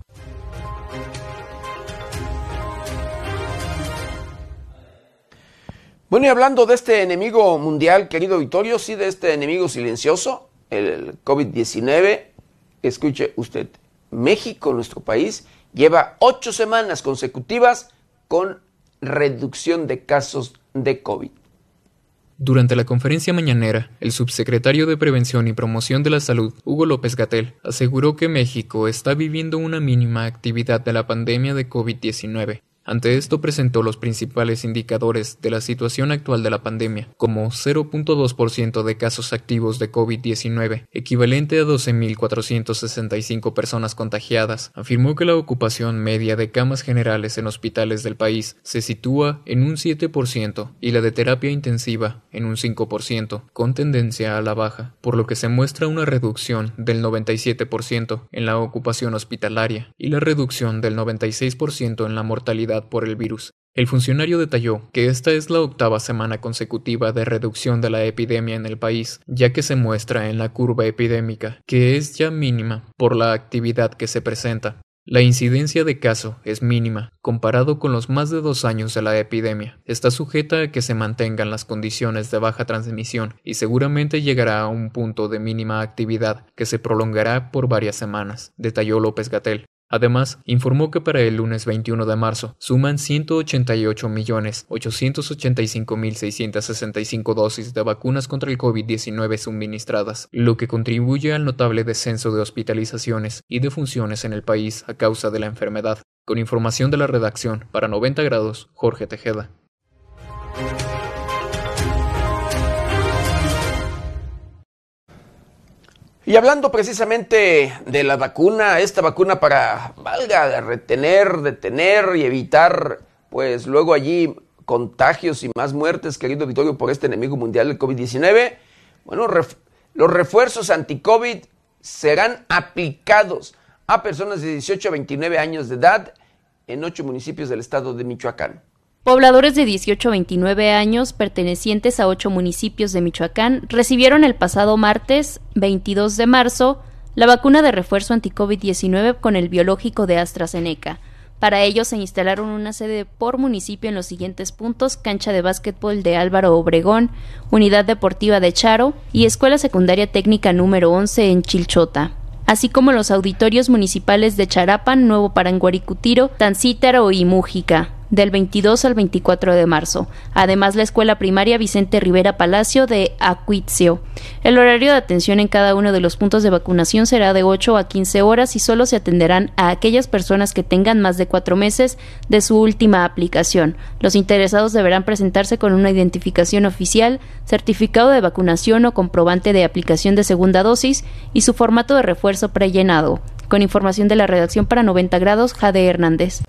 Bueno, y hablando de este enemigo mundial, querido Vittorio, sí, de este enemigo silencioso, el COVID-19, escuche usted, México, nuestro país, lleva ocho semanas consecutivas con reducción de casos de COVID. Durante la conferencia mañanera, el subsecretario de Prevención y Promoción de la Salud, Hugo López Gatel, aseguró que México está viviendo una mínima actividad de la pandemia de COVID-19 ante esto presentó los principales indicadores de la situación actual de la pandemia, como 0.2% de casos activos de COVID-19, equivalente a 12.465 personas contagiadas. Afirmó que la ocupación media de camas generales en hospitales del país se sitúa en un 7% y la de terapia intensiva en un 5%, con tendencia a la baja, por lo que se muestra una reducción del 97% en la ocupación hospitalaria y la reducción del 96% en la mortalidad por el virus. El funcionario detalló que esta es la octava semana consecutiva de reducción de la epidemia en el país, ya que se muestra en la curva epidémica, que es ya mínima por la actividad que se presenta. La incidencia de caso es mínima, comparado con los más de dos años de la epidemia. Está sujeta a que se mantengan las condiciones de baja transmisión y seguramente llegará a un punto de mínima actividad que se prolongará por varias semanas, detalló López Gatel. Además, informó que para el lunes 21 de marzo suman 188.885.665 dosis de vacunas contra el COVID-19 suministradas, lo que contribuye al notable descenso de hospitalizaciones y defunciones en el país a causa de la enfermedad. Con información de la redacción para 90 grados, Jorge Tejeda. Y hablando precisamente de la vacuna, esta vacuna para, valga, retener, detener y evitar, pues luego allí contagios y más muertes, querido Vittorio, por este enemigo mundial, el COVID-19, bueno, los refuerzos anti-COVID serán aplicados a personas de 18 a 29 años de edad en ocho municipios del estado de Michoacán. Pobladores de 18 a 29 años pertenecientes a ocho municipios de Michoacán recibieron el pasado martes 22 de marzo la vacuna de refuerzo anti-COVID-19 con el biológico de AstraZeneca. Para ello se instalaron una sede por municipio en los siguientes puntos: cancha de básquetbol de Álvaro Obregón, unidad deportiva de Charo y escuela secundaria técnica número 11 en Chilchota así como los auditorios municipales de Charapan, Nuevo Paranguaricutiro, Tancítaro y Mújica del 22 al 24 de marzo. Además, la escuela primaria Vicente Rivera Palacio de Acuitzio. El horario de atención en cada uno de los puntos de vacunación será de 8 a 15 horas y solo se atenderán a aquellas personas que tengan más de cuatro meses de su última aplicación. Los interesados deberán presentarse con una identificación oficial, certificado de vacunación o comprobante de aplicación de segunda dosis y su formato de refuerzo prellenado. Con información de la redacción para 90 grados, Jade Hernández.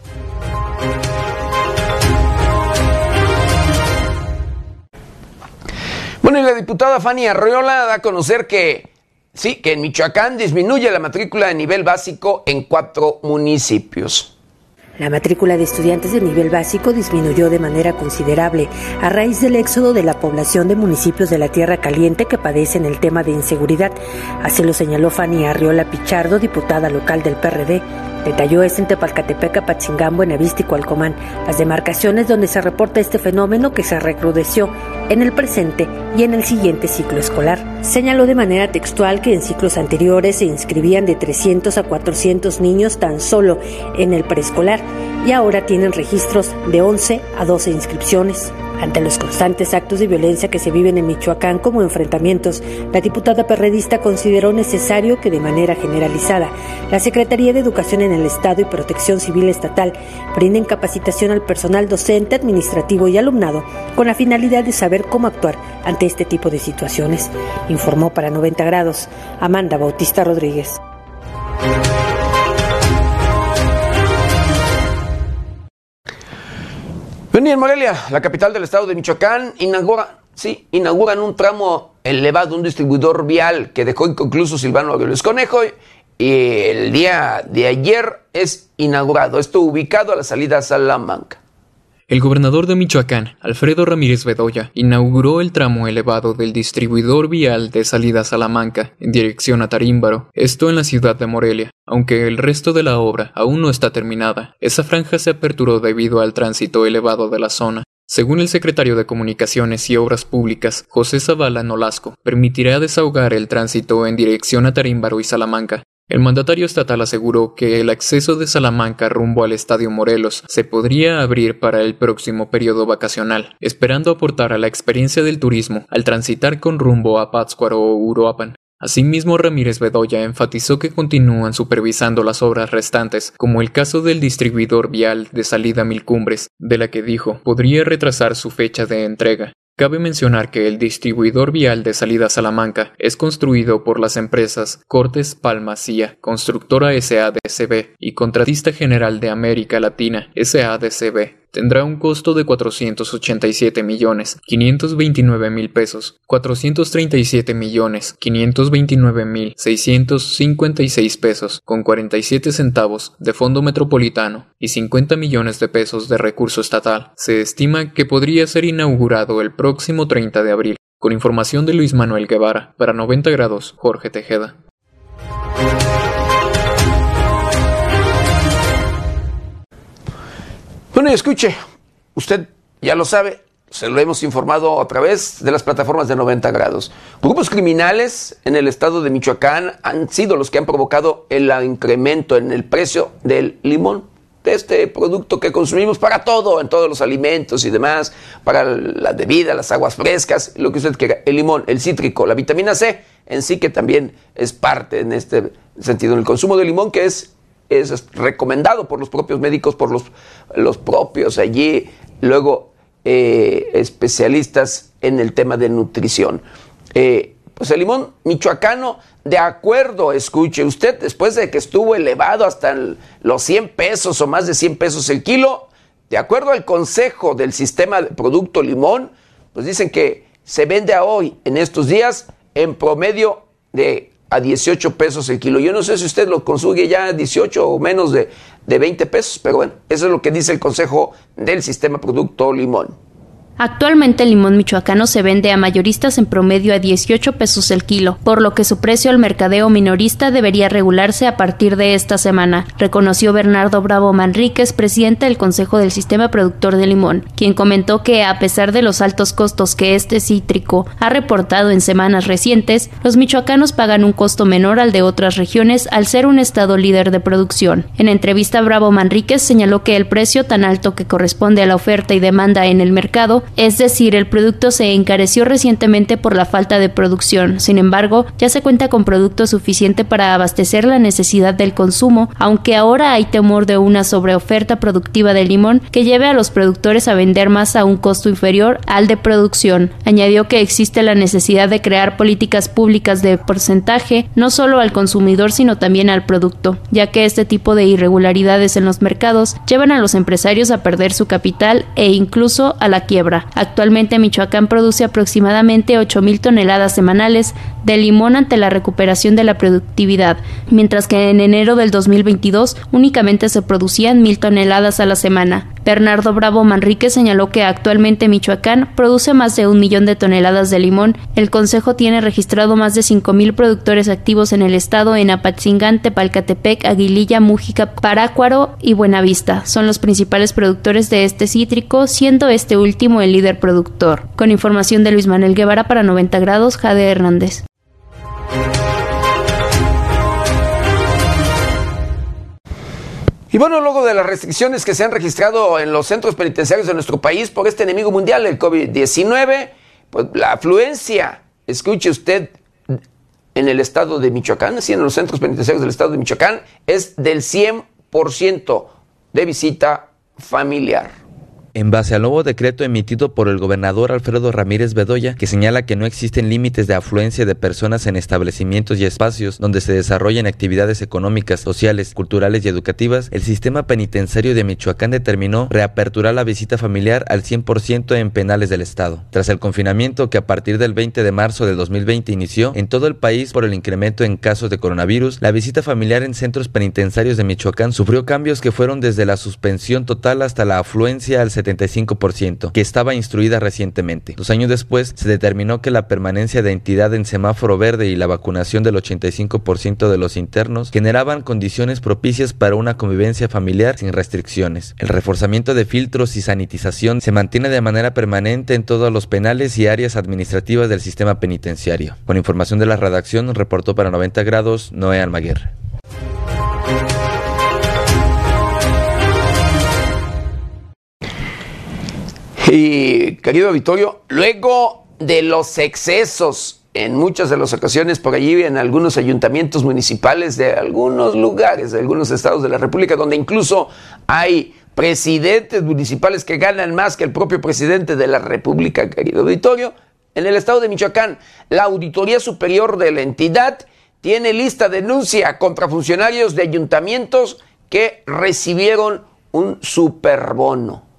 Bueno, y la diputada Fanny Arreola da a conocer que sí, que en Michoacán disminuye la matrícula de nivel básico en cuatro municipios. La matrícula de estudiantes de nivel básico disminuyó de manera considerable a raíz del éxodo de la población de municipios de la Tierra Caliente que padecen el tema de inseguridad. Así lo señaló Fanny Arriola Pichardo, diputada local del PRD, Detalló es en Tepalcatepec, Apachingambo, Buenavista y Cualcomán, las demarcaciones donde se reporta este fenómeno que se recrudeció en el presente y en el siguiente ciclo escolar. Señaló de manera textual que en ciclos anteriores se inscribían de 300 a 400 niños tan solo en el preescolar y ahora tienen registros de 11 a 12 inscripciones. Ante los constantes actos de violencia que se viven en Michoacán como enfrentamientos, la diputada perredista consideró necesario que de manera generalizada la Secretaría de Educación en el Estado y Protección Civil Estatal brinden capacitación al personal docente, administrativo y alumnado con la finalidad de saber cómo actuar ante este tipo de situaciones, informó para 90 grados Amanda Bautista Rodríguez. Venía en Morelia, la capital del estado de Michoacán, inaugura, sí, inauguran un tramo elevado, un distribuidor vial que dejó inconcluso Silvano Aureoles Conejo y el día de ayer es inaugurado. Esto ubicado a la salida a Salamanca. El gobernador de Michoacán, Alfredo Ramírez Bedoya, inauguró el tramo elevado del distribuidor vial de salida Salamanca en dirección a Tarímbaro, esto en la ciudad de Morelia. Aunque el resto de la obra aún no está terminada, esa franja se aperturó debido al tránsito elevado de la zona. Según el secretario de Comunicaciones y Obras Públicas, José Zavala Nolasco, permitirá desahogar el tránsito en dirección a Tarímbaro y Salamanca, el mandatario estatal aseguró que el acceso de Salamanca rumbo al Estadio Morelos se podría abrir para el próximo periodo vacacional, esperando aportar a la experiencia del turismo al transitar con rumbo a Pátzcuaro o Uruapan. Asimismo, Ramírez Bedoya enfatizó que continúan supervisando las obras restantes, como el caso del distribuidor vial de salida Mil Cumbres, de la que dijo podría retrasar su fecha de entrega. Cabe mencionar que el distribuidor vial de salida Salamanca es construido por las empresas Cortes Palma CIA, Constructora SADCB y Contratista General de América Latina SADCB tendrá un costo de 487 millones 529 mil pesos, 437 millones 529 mil 656 pesos con 47 centavos de fondo metropolitano y 50 millones de pesos de recurso estatal. Se estima que podría ser inaugurado el próximo 30 de abril. Con información de Luis Manuel Guevara, para 90 grados, Jorge Tejeda. Bueno, y escuche, usted ya lo sabe, se lo hemos informado a través de las plataformas de 90 grados. Grupos criminales en el estado de Michoacán han sido los que han provocado el incremento en el precio del limón, de este producto que consumimos para todo, en todos los alimentos y demás, para la bebida, las aguas frescas, lo que usted quiera. El limón, el cítrico, la vitamina C en sí que también es parte en este sentido. El consumo de limón que es es recomendado por los propios médicos, por los, los propios allí, luego eh, especialistas en el tema de nutrición. Eh, pues el limón michoacano, de acuerdo, escuche usted, después de que estuvo elevado hasta los 100 pesos o más de 100 pesos el kilo, de acuerdo al consejo del sistema de producto limón, pues dicen que se vende a hoy, en estos días, en promedio de a 18 pesos el kilo. Yo no sé si usted lo consigue ya a 18 o menos de, de 20 pesos, pero bueno, eso es lo que dice el Consejo del Sistema Producto Limón. Actualmente el limón michoacano se vende a mayoristas en promedio a 18 pesos el kilo, por lo que su precio al mercadeo minorista debería regularse a partir de esta semana, reconoció Bernardo Bravo Manríquez, presidente del Consejo del Sistema Productor de Limón, quien comentó que a pesar de los altos costos que este cítrico ha reportado en semanas recientes, los michoacanos pagan un costo menor al de otras regiones al ser un estado líder de producción. En entrevista Bravo Manríquez señaló que el precio tan alto que corresponde a la oferta y demanda en el mercado es decir, el producto se encareció recientemente por la falta de producción. Sin embargo, ya se cuenta con producto suficiente para abastecer la necesidad del consumo, aunque ahora hay temor de una sobreoferta productiva de limón que lleve a los productores a vender más a un costo inferior al de producción. Añadió que existe la necesidad de crear políticas públicas de porcentaje no solo al consumidor sino también al producto, ya que este tipo de irregularidades en los mercados llevan a los empresarios a perder su capital e incluso a la quiebra. Actualmente Michoacán produce aproximadamente 8.000 toneladas semanales de limón ante la recuperación de la productividad, mientras que en enero del 2022 únicamente se producían 1.000 toneladas a la semana. Bernardo Bravo Manrique señaló que actualmente Michoacán produce más de un millón de toneladas de limón. El Consejo tiene registrado más de cinco mil productores activos en el estado en Apatzingán, Tepalcatepec, Aguililla, Mújica, Parácuaro y Buenavista. Son los principales productores de este cítrico, siendo este último el líder productor. Con información de Luis Manuel Guevara para 90 grados, Jade Hernández. Y bueno, luego de las restricciones que se han registrado en los centros penitenciarios de nuestro país por este enemigo mundial, el COVID-19, pues la afluencia, escuche usted, en el estado de Michoacán, así en los centros penitenciarios del estado de Michoacán, es del 100% de visita familiar en base al nuevo decreto emitido por el gobernador Alfredo Ramírez Bedoya, que señala que no existen límites de afluencia de personas en establecimientos y espacios donde se desarrollen actividades económicas, sociales, culturales y educativas, el sistema penitenciario de Michoacán determinó reaperturar la visita familiar al 100% en penales del Estado. Tras el confinamiento que a partir del 20 de marzo de 2020 inició en todo el país por el incremento en casos de coronavirus, la visita familiar en centros penitenciarios de Michoacán sufrió cambios que fueron desde la suspensión total hasta la afluencia al 75%, que estaba instruida recientemente. Dos años después, se determinó que la permanencia de entidad en semáforo verde y la vacunación del 85% de los internos generaban condiciones propicias para una convivencia familiar sin restricciones. El reforzamiento de filtros y sanitización se mantiene de manera permanente en todos los penales y áreas administrativas del sistema penitenciario. Con información de la redacción, reportó para 90 grados Noé Almaguer. *laughs* Y querido Vittorio, luego de los excesos en muchas de las ocasiones por allí en algunos ayuntamientos municipales de algunos lugares, de algunos estados de la República, donde incluso hay presidentes municipales que ganan más que el propio presidente de la República, querido Vittorio, en el estado de Michoacán, la Auditoría Superior de la entidad tiene lista de denuncia contra funcionarios de ayuntamientos que recibieron un superbono.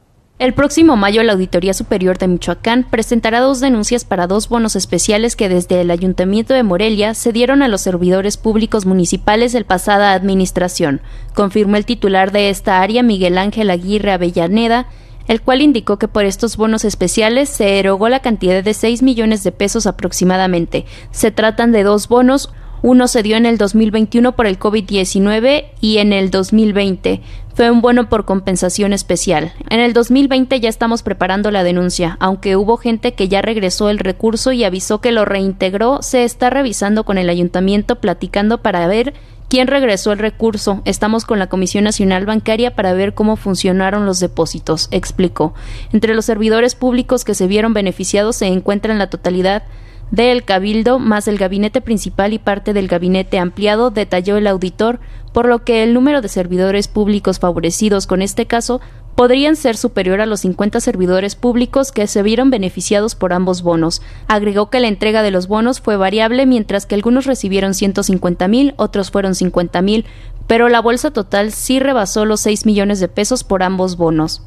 El próximo mayo la Auditoría Superior de Michoacán presentará dos denuncias para dos bonos especiales que desde el Ayuntamiento de Morelia se dieron a los servidores públicos municipales del pasada administración, confirmó el titular de esta área Miguel Ángel Aguirre Avellaneda, el cual indicó que por estos bonos especiales se erogó la cantidad de 6 millones de pesos aproximadamente. Se tratan de dos bonos, uno se dio en el 2021 por el COVID-19 y en el 2020 fue un bono por compensación especial. En el 2020 ya estamos preparando la denuncia, aunque hubo gente que ya regresó el recurso y avisó que lo reintegró, se está revisando con el ayuntamiento platicando para ver quién regresó el recurso. Estamos con la Comisión Nacional Bancaria para ver cómo funcionaron los depósitos, explicó. Entre los servidores públicos que se vieron beneficiados se encuentran la totalidad del Cabildo más el gabinete principal y parte del gabinete ampliado, detalló el auditor, por lo que el número de servidores públicos favorecidos con este caso podrían ser superior a los 50 servidores públicos que se vieron beneficiados por ambos bonos. Agregó que la entrega de los bonos fue variable, mientras que algunos recibieron 150 mil, otros fueron 50 mil, pero la bolsa total sí rebasó los 6 millones de pesos por ambos bonos.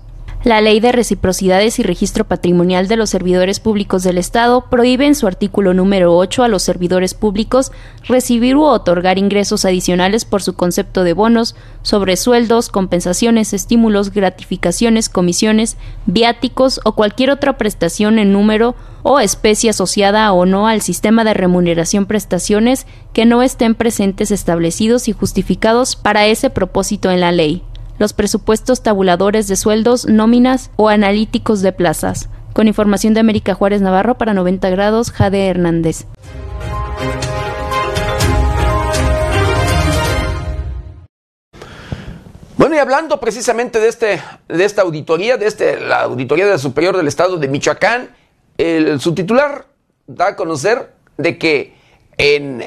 La Ley de Reciprocidades y Registro Patrimonial de los Servidores Públicos del Estado prohíbe en su artículo número 8 a los servidores públicos recibir u otorgar ingresos adicionales por su concepto de bonos, sobre sueldos, compensaciones, estímulos, gratificaciones, comisiones, viáticos o cualquier otra prestación en número o especie asociada o no al sistema de remuneración prestaciones que no estén presentes establecidos y justificados para ese propósito en la ley los presupuestos tabuladores de sueldos, nóminas o analíticos de plazas. Con información de América Juárez Navarro para 90 grados, Jade Hernández. Bueno, y hablando precisamente de, este, de esta auditoría, de este, la auditoría del Superior del Estado de Michoacán, el subtitular da a conocer de que en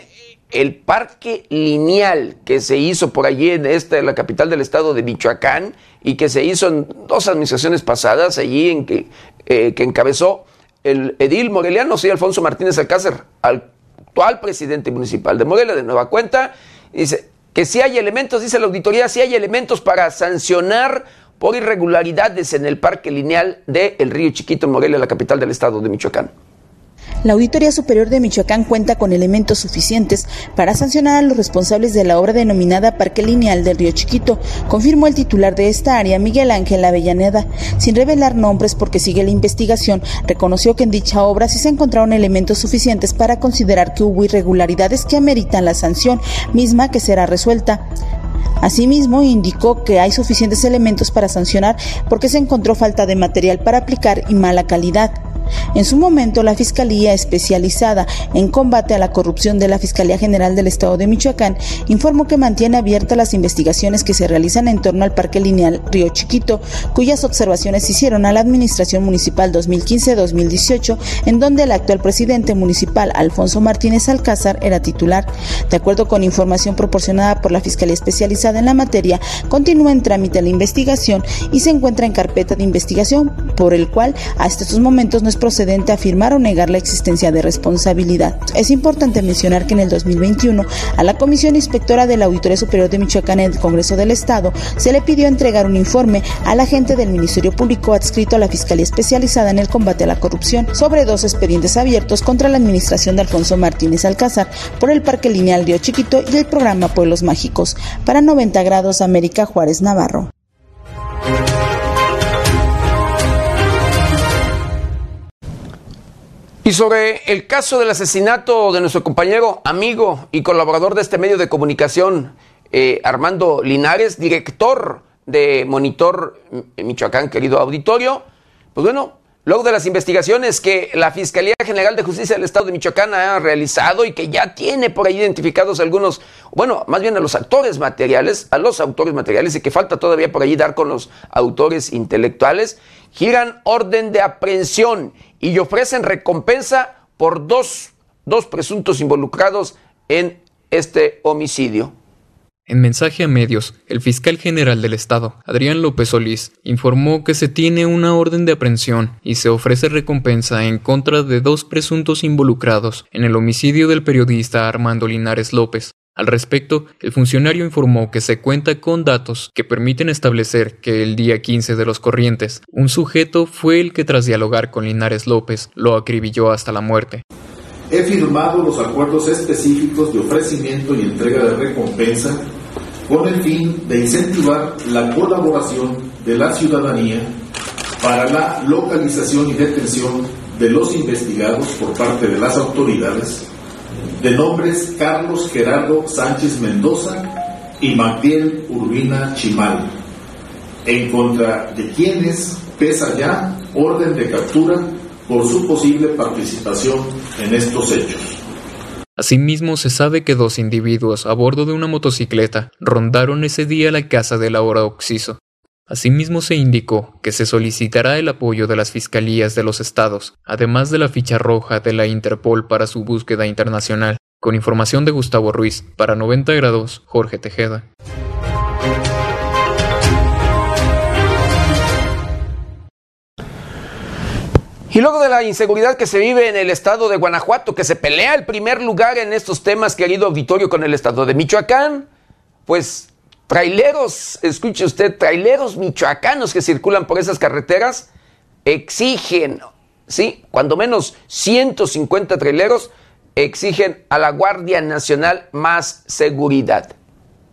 el parque lineal que se hizo por allí en esta, la capital del estado de Michoacán, y que se hizo en dos administraciones pasadas, allí en que, eh, que encabezó el edil moreliano, sí, Alfonso Martínez Alcácer, actual presidente municipal de Morelia, de nueva cuenta, dice que si hay elementos, dice la auditoría, si hay elementos para sancionar por irregularidades en el parque lineal del Río Chiquito en Morelia, la capital del estado de Michoacán. La Auditoría Superior de Michoacán cuenta con elementos suficientes para sancionar a los responsables de la obra denominada Parque Lineal del Río Chiquito, confirmó el titular de esta área, Miguel Ángel Avellaneda. Sin revelar nombres porque sigue la investigación, reconoció que en dicha obra sí se encontraron elementos suficientes para considerar que hubo irregularidades que ameritan la sanción misma que será resuelta. Asimismo, indicó que hay suficientes elementos para sancionar porque se encontró falta de material para aplicar y mala calidad. En su momento, la Fiscalía Especializada en Combate a la Corrupción de la Fiscalía General del Estado de Michoacán informó que mantiene abiertas las investigaciones que se realizan en torno al Parque Lineal Río Chiquito, cuyas observaciones se hicieron a la Administración Municipal 2015-2018, en donde el actual presidente municipal, Alfonso Martínez Alcázar, era titular. De acuerdo con información proporcionada por la Fiscalía Especializada en la materia, continúa en trámite la investigación y se encuentra en carpeta de investigación, por el cual hasta estos momentos no es procedente afirmar o negar la existencia de responsabilidad. Es importante mencionar que en el 2021 a la Comisión Inspectora de la Auditoría Superior de Michoacán en el Congreso del Estado se le pidió entregar un informe al agente del Ministerio Público adscrito a la Fiscalía Especializada en el Combate a la Corrupción sobre dos expedientes abiertos contra la administración de Alfonso Martínez Alcázar por el Parque Lineal Río Chiquito y el programa Pueblos Mágicos. Para 90 grados América Juárez Navarro. Y sobre el caso del asesinato de nuestro compañero, amigo y colaborador de este medio de comunicación, eh, Armando Linares, director de Monitor Michoacán, querido auditorio, pues bueno, luego de las investigaciones que la Fiscalía General de Justicia del Estado de Michoacán ha realizado y que ya tiene por ahí identificados algunos, bueno, más bien a los actores materiales, a los autores materiales y que falta todavía por ahí dar con los autores intelectuales, giran orden de aprehensión y ofrecen recompensa por dos, dos presuntos involucrados en este homicidio. En mensaje a medios, el fiscal general del Estado, Adrián López Solís, informó que se tiene una orden de aprehensión y se ofrece recompensa en contra de dos presuntos involucrados en el homicidio del periodista Armando Linares López. Al respecto, el funcionario informó que se cuenta con datos que permiten establecer que el día 15 de los corrientes, un sujeto fue el que tras dialogar con Linares López lo acribilló hasta la muerte. He firmado los acuerdos específicos de ofrecimiento y entrega de recompensa con el fin de incentivar la colaboración de la ciudadanía para la localización y detención de los investigados por parte de las autoridades de nombres Carlos Gerardo Sánchez Mendoza y Magdiel Urbina Chimal, en contra de quienes pesa ya orden de captura por su posible participación en estos hechos. Asimismo, se sabe que dos individuos a bordo de una motocicleta rondaron ese día la casa del ahora Oxiso, Asimismo se indicó que se solicitará el apoyo de las fiscalías de los estados, además de la ficha roja de la Interpol para su búsqueda internacional. Con información de Gustavo Ruiz, para 90 grados, Jorge Tejeda. Y luego de la inseguridad que se vive en el estado de Guanajuato, que se pelea el primer lugar en estos temas, querido auditorio, con el estado de Michoacán, pues traileros, escuche usted, traileros michoacanos que circulan por esas carreteras exigen, ¿sí? Cuando menos 150 traileros exigen a la Guardia Nacional más seguridad.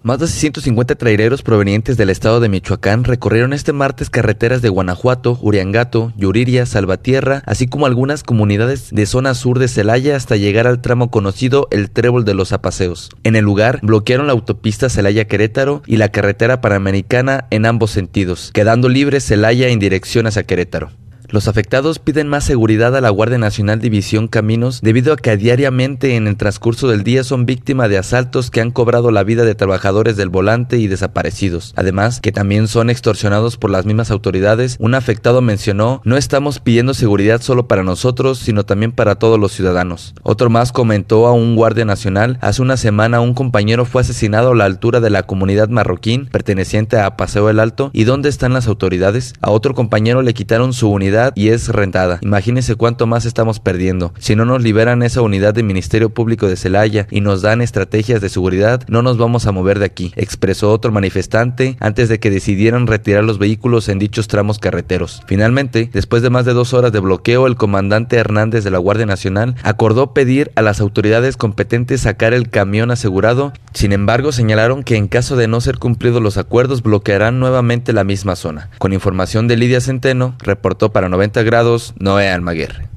Más de 150 traileros provenientes del estado de Michoacán recorrieron este martes carreteras de Guanajuato, Uriangato, Yuriria, Salvatierra, así como algunas comunidades de zona sur de Celaya hasta llegar al tramo conocido el Trébol de los Apaseos. En el lugar bloquearon la autopista Celaya-Querétaro y la carretera panamericana en ambos sentidos, quedando libre Celaya en dirección hacia Querétaro. Los afectados piden más seguridad a la Guardia Nacional División Caminos debido a que diariamente en el transcurso del día son víctimas de asaltos que han cobrado la vida de trabajadores del volante y desaparecidos. Además, que también son extorsionados por las mismas autoridades, un afectado mencionó, no estamos pidiendo seguridad solo para nosotros, sino también para todos los ciudadanos. Otro más comentó a un Guardia Nacional, hace una semana un compañero fue asesinado a la altura de la comunidad marroquín perteneciente a Paseo el Alto, ¿y dónde están las autoridades? A otro compañero le quitaron su unidad y es rentada. Imagínense cuánto más estamos perdiendo. Si no nos liberan esa unidad del Ministerio Público de Celaya y nos dan estrategias de seguridad, no nos vamos a mover de aquí, expresó otro manifestante antes de que decidieran retirar los vehículos en dichos tramos carreteros. Finalmente, después de más de dos horas de bloqueo, el comandante Hernández de la Guardia Nacional acordó pedir a las autoridades competentes sacar el camión asegurado. Sin embargo, señalaron que en caso de no ser cumplidos los acuerdos, bloquearán nuevamente la misma zona. Con información de Lidia Centeno, reportó para 90 grados Noé Almaguer.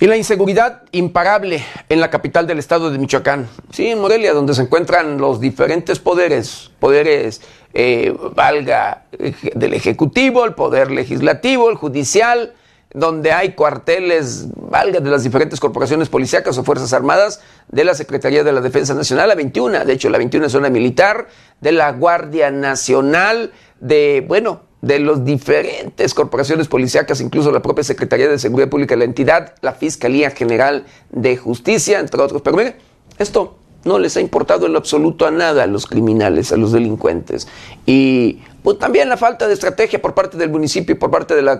Y la inseguridad imparable en la capital del estado de Michoacán. Sí, en Morelia, donde se encuentran los diferentes poderes, poderes, eh, valga, del Ejecutivo, el Poder Legislativo, el Judicial, donde hay cuarteles, valga, de las diferentes corporaciones policíacas o Fuerzas Armadas, de la Secretaría de la Defensa Nacional, la 21, de hecho la 21 es zona militar, de la Guardia Nacional, de, bueno, de las diferentes corporaciones policíacas, incluso la propia Secretaría de Seguridad Pública de la entidad, la Fiscalía General de Justicia, entre otros. Pero mire, esto no les ha importado en lo absoluto a nada a los criminales, a los delincuentes. Y pues, también la falta de estrategia por parte del municipio y por parte de, la,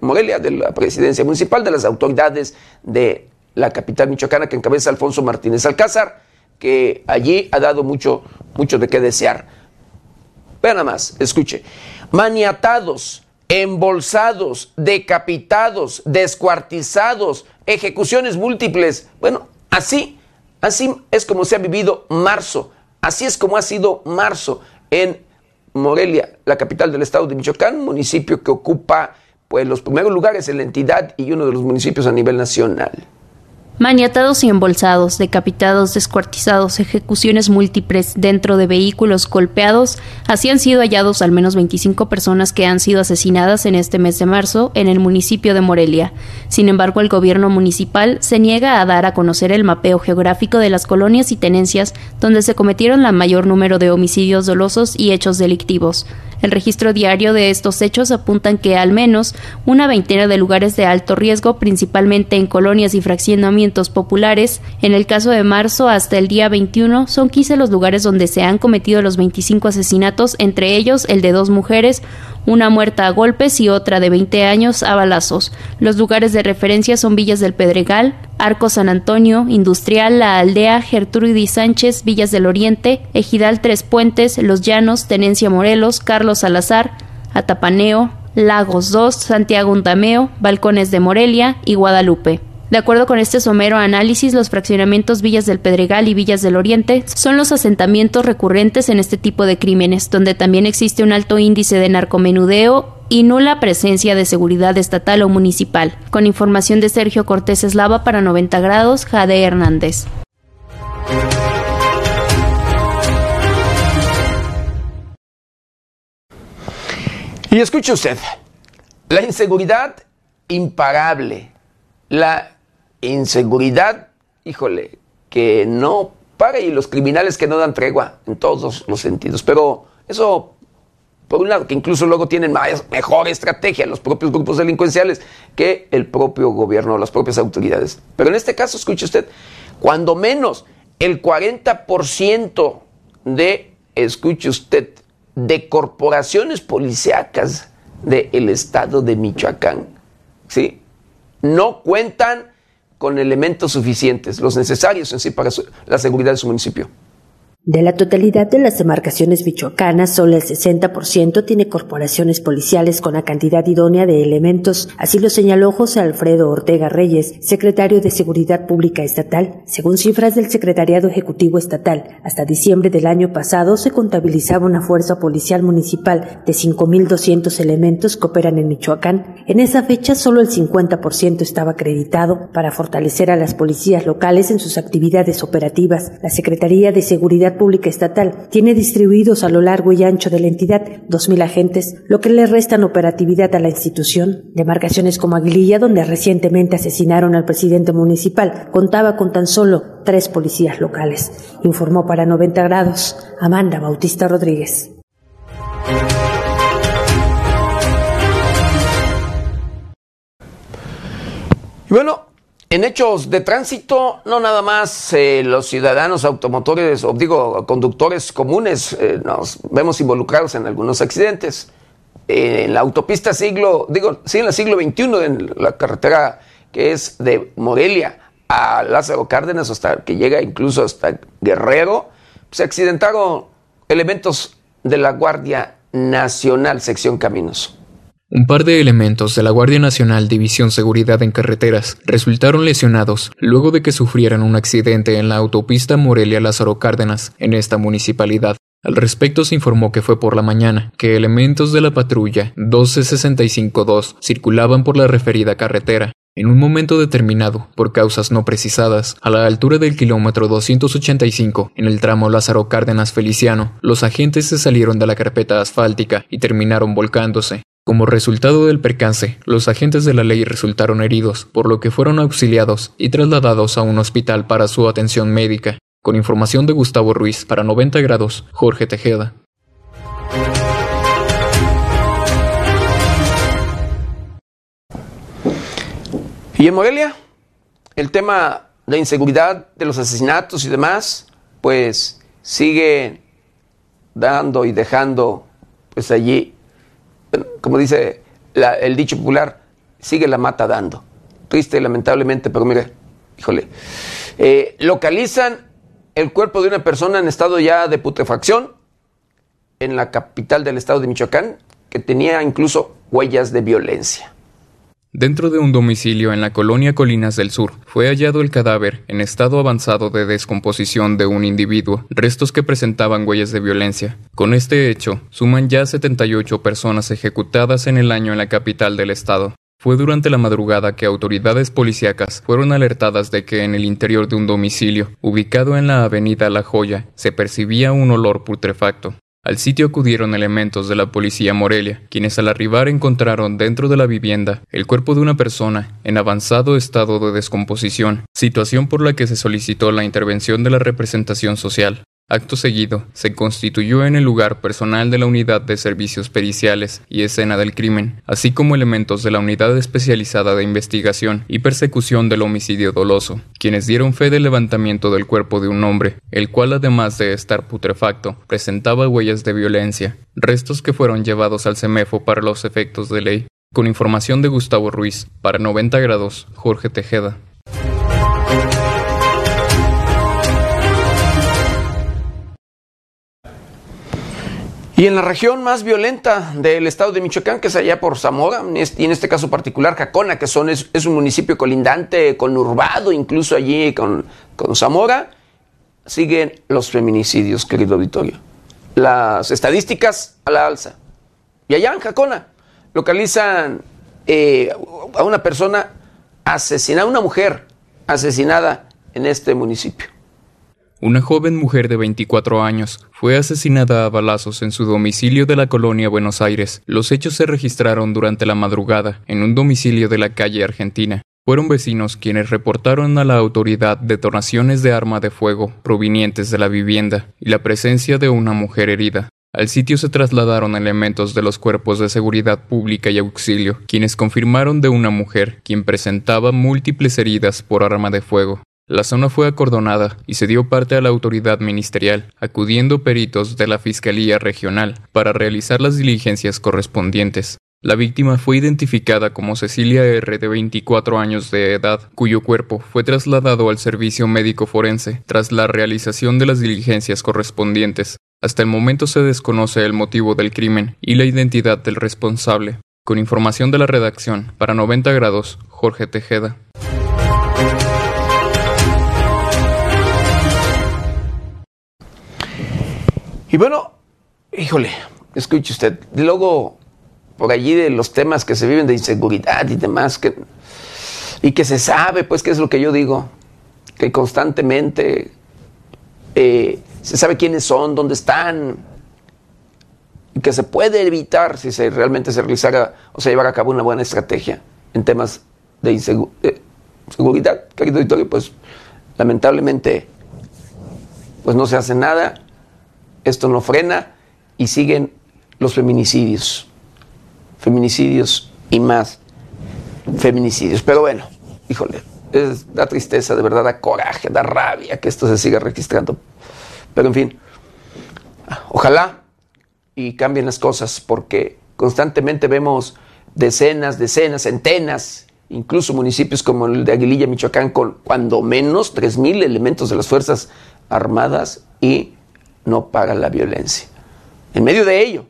Morelia, de la presidencia municipal, de las autoridades de la capital michoacana que encabeza Alfonso Martínez Alcázar, que allí ha dado mucho, mucho de qué desear. Vean nada más, escuche maniatados, embolsados, decapitados, descuartizados, ejecuciones múltiples. Bueno, así, así es como se ha vivido marzo, así es como ha sido marzo en Morelia, la capital del estado de Michoacán, municipio que ocupa pues los primeros lugares en la entidad y uno de los municipios a nivel nacional. Maniatados y embolsados, decapitados, descuartizados, ejecuciones múltiples dentro de vehículos golpeados, así han sido hallados al menos 25 personas que han sido asesinadas en este mes de marzo en el municipio de Morelia. Sin embargo, el gobierno municipal se niega a dar a conocer el mapeo geográfico de las colonias y tenencias donde se cometieron la mayor número de homicidios dolosos y hechos delictivos. El registro diario de estos hechos apuntan que al menos una veintena de lugares de alto riesgo, principalmente en colonias y fraccionamientos populares, en el caso de marzo hasta el día 21, son 15 los lugares donde se han cometido los 25 asesinatos, entre ellos el de dos mujeres, una muerta a golpes y otra de 20 años a balazos. Los lugares de referencia son Villas del Pedregal, Arco San Antonio, Industrial, La Aldea, Gertrudis Sánchez, Villas del Oriente, Ejidal Tres Puentes, Los Llanos, Tenencia Morelos, Carlos Salazar, Atapaneo, Lagos 2, Santiago Untameo, Balcones de Morelia y Guadalupe. De acuerdo con este somero análisis, los fraccionamientos Villas del Pedregal y Villas del Oriente son los asentamientos recurrentes en este tipo de crímenes, donde también existe un alto índice de narcomenudeo y nula presencia de seguridad estatal o municipal. Con información de Sergio Cortés Eslava para 90 grados, Jade Hernández. Y escuche usted, la inseguridad imparable, la inseguridad, híjole, que no para y los criminales que no dan tregua en todos los sentidos. Pero eso, por un lado, que incluso luego tienen más, mejor estrategia los propios grupos delincuenciales que el propio gobierno, las propias autoridades. Pero en este caso, escuche usted, cuando menos el 40% de, escuche usted, de corporaciones policíacas del estado de Michoacán, ¿sí? No cuentan con elementos suficientes, los necesarios en sí para la seguridad de su municipio. De la totalidad de las demarcaciones michoacanas, solo el 60% tiene corporaciones policiales con la cantidad idónea de elementos, así lo señaló José Alfredo Ortega Reyes, secretario de Seguridad Pública Estatal. Según cifras del Secretariado Ejecutivo Estatal, hasta diciembre del año pasado se contabilizaba una fuerza policial municipal de 5.200 elementos que operan en Michoacán. En esa fecha, solo el 50% estaba acreditado para fortalecer a las policías locales en sus actividades operativas. La Secretaría de Seguridad Pública Estatal tiene distribuidos a lo largo y ancho de la entidad 2.000 agentes, lo que le restan operatividad a la institución. Demarcaciones como Aguililla, donde recientemente asesinaron al presidente municipal, contaba con tan solo tres policías locales. Informó para 90 grados Amanda Bautista Rodríguez. Bueno, En hechos de tránsito, no nada más eh, los ciudadanos automotores, o digo, conductores comunes, eh, nos vemos involucrados en algunos accidentes. en la autopista siglo, digo, sí, en la siglo XXI, en la carretera que es de Morelia a Lázaro Cárdenas, hasta que llega incluso hasta Guerrero, se accidentaron elementos de la Guardia Nacional, sección Caminos. Un par de elementos de la Guardia Nacional División Seguridad en Carreteras resultaron lesionados luego de que sufrieran un accidente en la autopista Morelia-Lázaro Cárdenas, en esta municipalidad. Al respecto se informó que fue por la mañana, que elementos de la patrulla 12652 circulaban por la referida carretera. En un momento determinado, por causas no precisadas, a la altura del kilómetro 285, en el tramo Lázaro Cárdenas Feliciano, los agentes se salieron de la carpeta asfáltica y terminaron volcándose. Como resultado del percance, los agentes de la ley resultaron heridos, por lo que fueron auxiliados y trasladados a un hospital para su atención médica. Con información de Gustavo Ruiz, para 90 grados, Jorge Tejeda. Y en Morelia, el tema de inseguridad, de los asesinatos y demás, pues sigue dando y dejando pues allí como dice el dicho popular, sigue la mata dando. Triste, lamentablemente, pero mire, híjole. Eh, localizan el cuerpo de una persona en estado ya de putrefacción en la capital del estado de Michoacán, que tenía incluso huellas de violencia. Dentro de un domicilio en la colonia Colinas del Sur, fue hallado el cadáver en estado avanzado de descomposición de un individuo, restos que presentaban huellas de violencia. Con este hecho, suman ya 78 personas ejecutadas en el año en la capital del estado. Fue durante la madrugada que autoridades policíacas fueron alertadas de que en el interior de un domicilio, ubicado en la avenida La Joya, se percibía un olor putrefacto. Al sitio acudieron elementos de la policía Morelia, quienes al arribar encontraron dentro de la vivienda el cuerpo de una persona en avanzado estado de descomposición, situación por la que se solicitó la intervención de la representación social. Acto seguido, se constituyó en el lugar personal de la Unidad de Servicios Periciales y Escena del Crimen, así como elementos de la Unidad Especializada de Investigación y Persecución del Homicidio Doloso, quienes dieron fe del levantamiento del cuerpo de un hombre, el cual además de estar putrefacto, presentaba huellas de violencia, restos que fueron llevados al CEMEFO para los efectos de ley. Con información de Gustavo Ruiz, para 90 grados, Jorge Tejeda. Y en la región más violenta del estado de Michoacán, que es allá por Zamora, y en este caso particular Jacona, que son, es, un municipio colindante, conurbado, incluso allí con, con Zamora, siguen los feminicidios, querido auditorio. Las estadísticas a la alza. Y allá en Jacona localizan eh, a una persona asesinada, una mujer asesinada en este municipio. Una joven mujer de 24 años fue asesinada a balazos en su domicilio de la colonia Buenos Aires. Los hechos se registraron durante la madrugada en un domicilio de la calle Argentina. Fueron vecinos quienes reportaron a la autoridad detonaciones de arma de fuego provenientes de la vivienda y la presencia de una mujer herida. Al sitio se trasladaron elementos de los cuerpos de seguridad pública y auxilio, quienes confirmaron de una mujer quien presentaba múltiples heridas por arma de fuego. La zona fue acordonada y se dio parte a la autoridad ministerial, acudiendo peritos de la Fiscalía Regional para realizar las diligencias correspondientes. La víctima fue identificada como Cecilia R. de 24 años de edad, cuyo cuerpo fue trasladado al servicio médico forense tras la realización de las diligencias correspondientes. Hasta el momento se desconoce el motivo del crimen y la identidad del responsable. Con información de la redacción, para 90 grados, Jorge Tejeda. Y bueno, híjole, escuche usted, luego por allí de los temas que se viven de inseguridad y demás, que, y que se sabe, pues, qué es lo que yo digo, que constantemente eh, se sabe quiénes son, dónde están, y que se puede evitar si se realmente se realizara o se llevara a cabo una buena estrategia en temas de inseguridad, querido auditorio, pues lamentablemente pues no se hace nada esto no frena y siguen los feminicidios. Feminicidios y más feminicidios. Pero bueno, híjole, da tristeza, de verdad, da coraje, da rabia que esto se siga registrando. Pero en fin, ojalá y cambien las cosas, porque constantemente vemos decenas, decenas, centenas, incluso municipios como el de Aguililla, Michoacán, con cuando menos 3.000 elementos de las Fuerzas Armadas y no para la violencia. En medio de ello,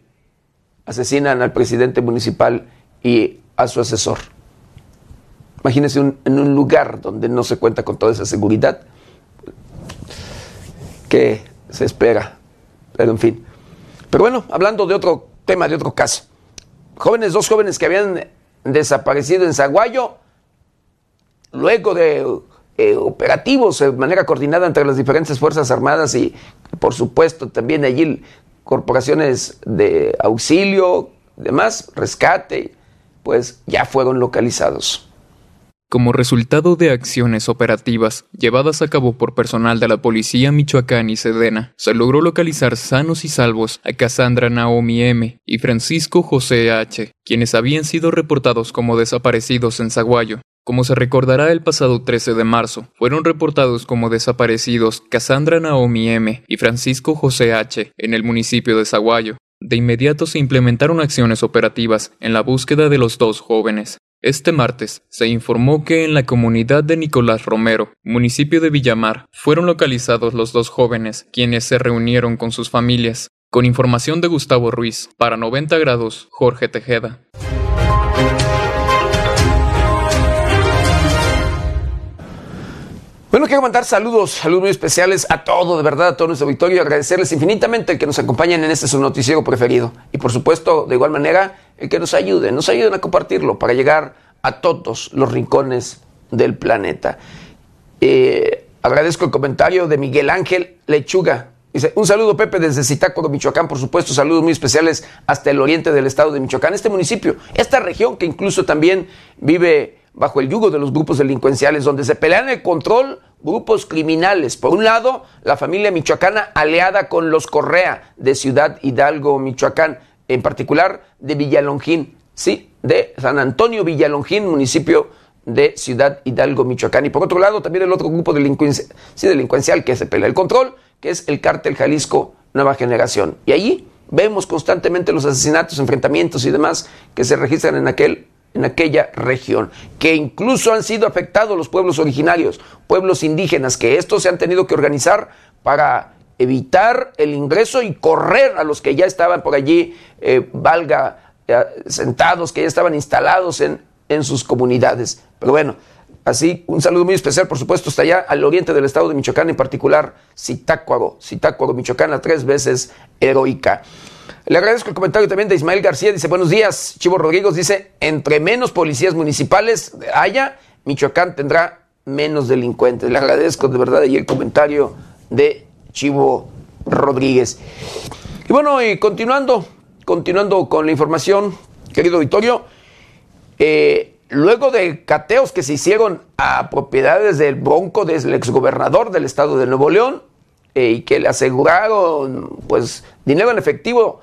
asesinan al presidente municipal y a su asesor. Imagínense en un lugar donde no se cuenta con toda esa seguridad. que se espera? Pero en fin. Pero bueno, hablando de otro tema, de otro caso. Jóvenes, dos jóvenes que habían desaparecido en Zaguayo, luego de eh, operativos de manera coordinada entre las diferentes Fuerzas Armadas y, por supuesto, también allí corporaciones de auxilio, demás, rescate, pues ya fueron localizados. Como resultado de acciones operativas llevadas a cabo por personal de la Policía Michoacán y Sedena, se logró localizar sanos y salvos a Cassandra Naomi M. y Francisco José H., quienes habían sido reportados como desaparecidos en Zaguayo. Como se recordará el pasado 13 de marzo, fueron reportados como desaparecidos Cassandra Naomi M. y Francisco José H. en el municipio de Zaguayo. De inmediato se implementaron acciones operativas en la búsqueda de los dos jóvenes. Este martes se informó que en la comunidad de Nicolás Romero, municipio de Villamar, fueron localizados los dos jóvenes, quienes se reunieron con sus familias. Con información de Gustavo Ruiz, para 90 grados, Jorge Tejeda. Bueno, quiero mandar saludos, saludos muy especiales a todo, de verdad, a todo nuestro auditorio, agradecerles infinitamente el que nos acompañen en este su noticiero preferido. Y por supuesto, de igual manera, el que nos ayuden, nos ayuden a compartirlo para llegar a todos los rincones del planeta. Eh, agradezco el comentario de Miguel Ángel Lechuga. Dice, un saludo Pepe desde Zitácuaro, Michoacán, por supuesto, saludos muy especiales hasta el oriente del estado de Michoacán, este municipio, esta región que incluso también vive bajo el yugo de los grupos delincuenciales, donde se pelean el control grupos criminales. Por un lado, la familia michoacana aliada con los Correa de Ciudad Hidalgo, Michoacán en particular de Villalongín, sí, de San Antonio Villalongín, municipio de Ciudad Hidalgo, Michoacán. Y por otro lado, también el otro grupo delincuencial que se pelea el control, que es el cártel Jalisco Nueva Generación. Y allí vemos constantemente los asesinatos, enfrentamientos y demás que se registran en aquel en aquella región, que incluso han sido afectados los pueblos originarios, pueblos indígenas, que estos se han tenido que organizar para evitar el ingreso y correr a los que ya estaban por allí, eh, valga, eh, sentados, que ya estaban instalados en, en sus comunidades. Pero bueno, así un saludo muy especial, por supuesto, hasta allá al oriente del estado de Michoacán, en particular Zitácuaro, Zitácuaro, Michoacán, tres veces heroica. Le agradezco el comentario también de Ismael García, dice buenos días, Chivo Rodríguez dice, entre menos policías municipales haya, Michoacán tendrá menos delincuentes. Le agradezco de verdad ahí el comentario de Chivo Rodríguez. Y bueno, y continuando, continuando con la información, querido auditorio, eh, luego de cateos que se hicieron a propiedades del Bronco del exgobernador del estado de Nuevo León eh, y que le aseguraron pues dinero en efectivo,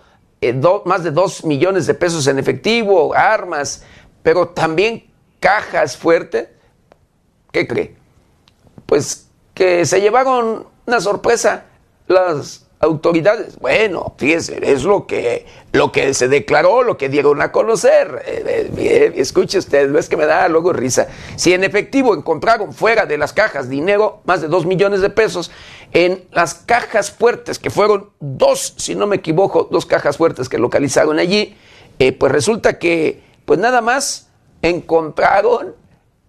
eh, más de dos millones de pesos en efectivo, armas, pero también cajas fuertes, ¿qué cree? Pues que se llevaron una sorpresa las autoridades. Bueno, fíjese, es lo que, lo que se declaró, lo que dieron a conocer. Eh, eh, escuche usted, no es que me da luego risa. Si en efectivo encontraron fuera de las cajas dinero, más de dos millones de pesos, en las cajas fuertes, que fueron dos, si no me equivoco, dos cajas fuertes que localizaron allí, eh, pues resulta que, pues nada más encontraron,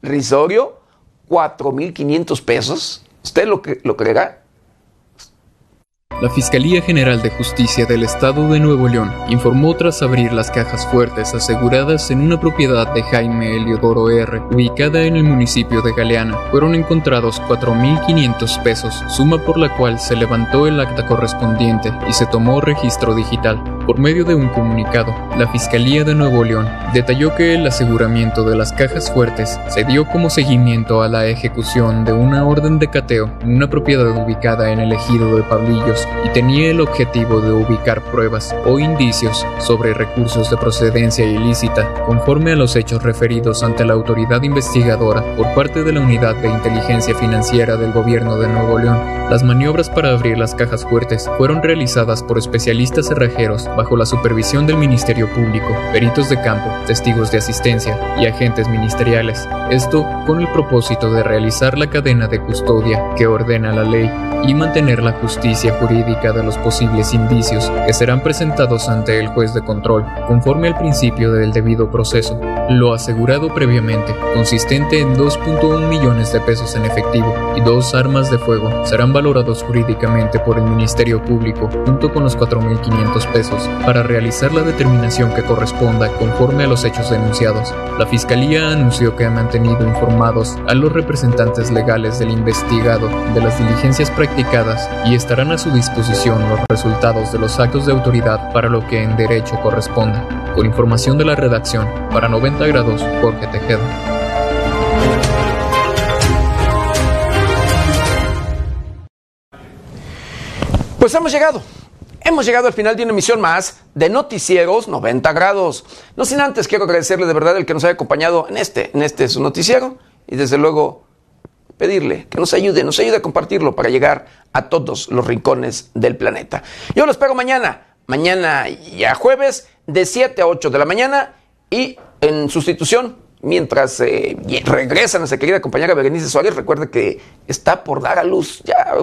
risorio, 4.500 pesos. ¿Usted lo, lo creerá? La Fiscalía General de Justicia del Estado de Nuevo León informó tras abrir las cajas fuertes aseguradas en una propiedad de Jaime Eliodoro R, ubicada en el municipio de Galeana, fueron encontrados 4.500 pesos, suma por la cual se levantó el acta correspondiente y se tomó registro digital. Por medio de un comunicado, la Fiscalía de Nuevo León detalló que el aseguramiento de las cajas fuertes se dio como seguimiento a la ejecución de una orden de cateo en una propiedad ubicada en el ejido de Pablillos, y tenía el objetivo de ubicar pruebas o indicios sobre recursos de procedencia ilícita conforme a los hechos referidos ante la autoridad investigadora por parte de la Unidad de Inteligencia Financiera del Gobierno de Nuevo León. Las maniobras para abrir las cajas fuertes fueron realizadas por especialistas cerrajeros bajo la supervisión del Ministerio Público, peritos de campo, testigos de asistencia y agentes ministeriales. Esto con el propósito de realizar la cadena de custodia que ordena la ley y mantener la justicia jurídica de los posibles indicios que serán presentados ante el juez de control, conforme al principio del debido proceso. Lo asegurado previamente, consistente en 2.1 millones de pesos en efectivo y dos armas de fuego, serán valorados jurídicamente por el Ministerio Público junto con los 4.500 pesos para realizar la determinación que corresponda conforme a los hechos denunciados. La Fiscalía anunció que ha mantenido informados a los representantes legales del investigado de las diligencias practicadas y estarán a su disposición los resultados de los actos de autoridad para lo que en derecho corresponda. Con información de la redacción, para 90 grados, Jorge Tejeda. Pues hemos llegado. Hemos llegado al final de una emisión más de Noticieros 90 grados. No sin antes quiero agradecerle de verdad el que nos haya acompañado en este, en este su noticiero y desde luego pedirle que nos ayude, nos ayude a compartirlo para llegar a todos los rincones del planeta. Yo lo espero mañana, mañana ya jueves de 7 a 8 de la mañana y en sustitución mientras eh, regresan a nuestra querida compañera Berenice Suárez, recuerde que está por dar a luz, ya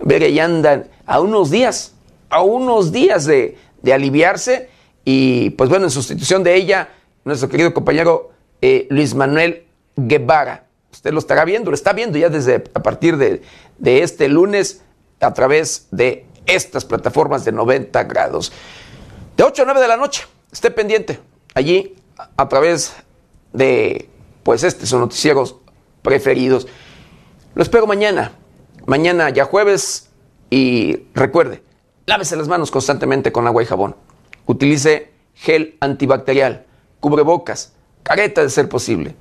Bere ya andan a unos días, a unos días de, de, aliviarse y pues bueno, en sustitución de ella, nuestro querido compañero eh, Luis Manuel Guevara. Usted lo estará viendo, lo está viendo ya desde a partir de, de este lunes a través de estas plataformas de 90 grados. De 8 a 9 de la noche, esté pendiente allí a través de pues este son noticieros preferidos. Lo espero mañana, mañana ya jueves y recuerde, lávese las manos constantemente con agua y jabón. Utilice gel antibacterial, cubrebocas, careta de ser posible.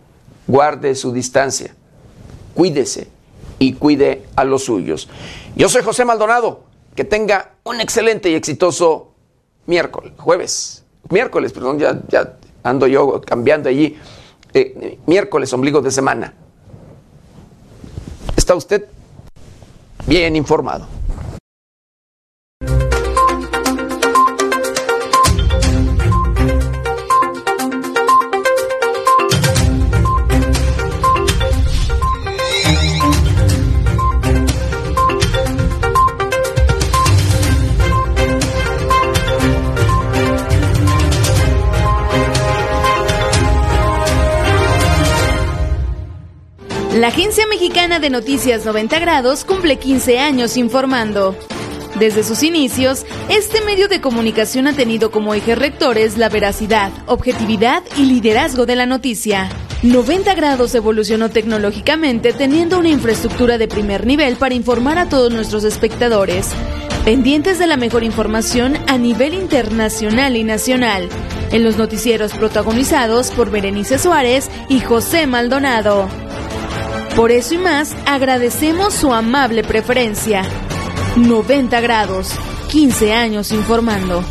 Guarde su distancia. Cuídese y cuide a los suyos. Yo soy José Maldonado. Que tenga un excelente y exitoso miércoles, jueves, miércoles, perdón, ya, ya ando yo cambiando allí. Eh, miércoles, ombligo de semana. ¿Está usted bien informado? La Agencia Mexicana de Noticias 90 Grados cumple 15 años informando. Desde sus inicios, este medio de comunicación ha tenido como ejes rectores la veracidad, objetividad y liderazgo de la noticia. 90 grados evolucionó tecnológicamente teniendo una infraestructura de primer nivel para informar a todos nuestros espectadores, pendientes de la mejor información a nivel internacional y nacional, en los noticieros protagonizados por Berenice Suárez y José Maldonado. Por eso y más, agradecemos su amable preferencia. 90 grados, 15 años informando.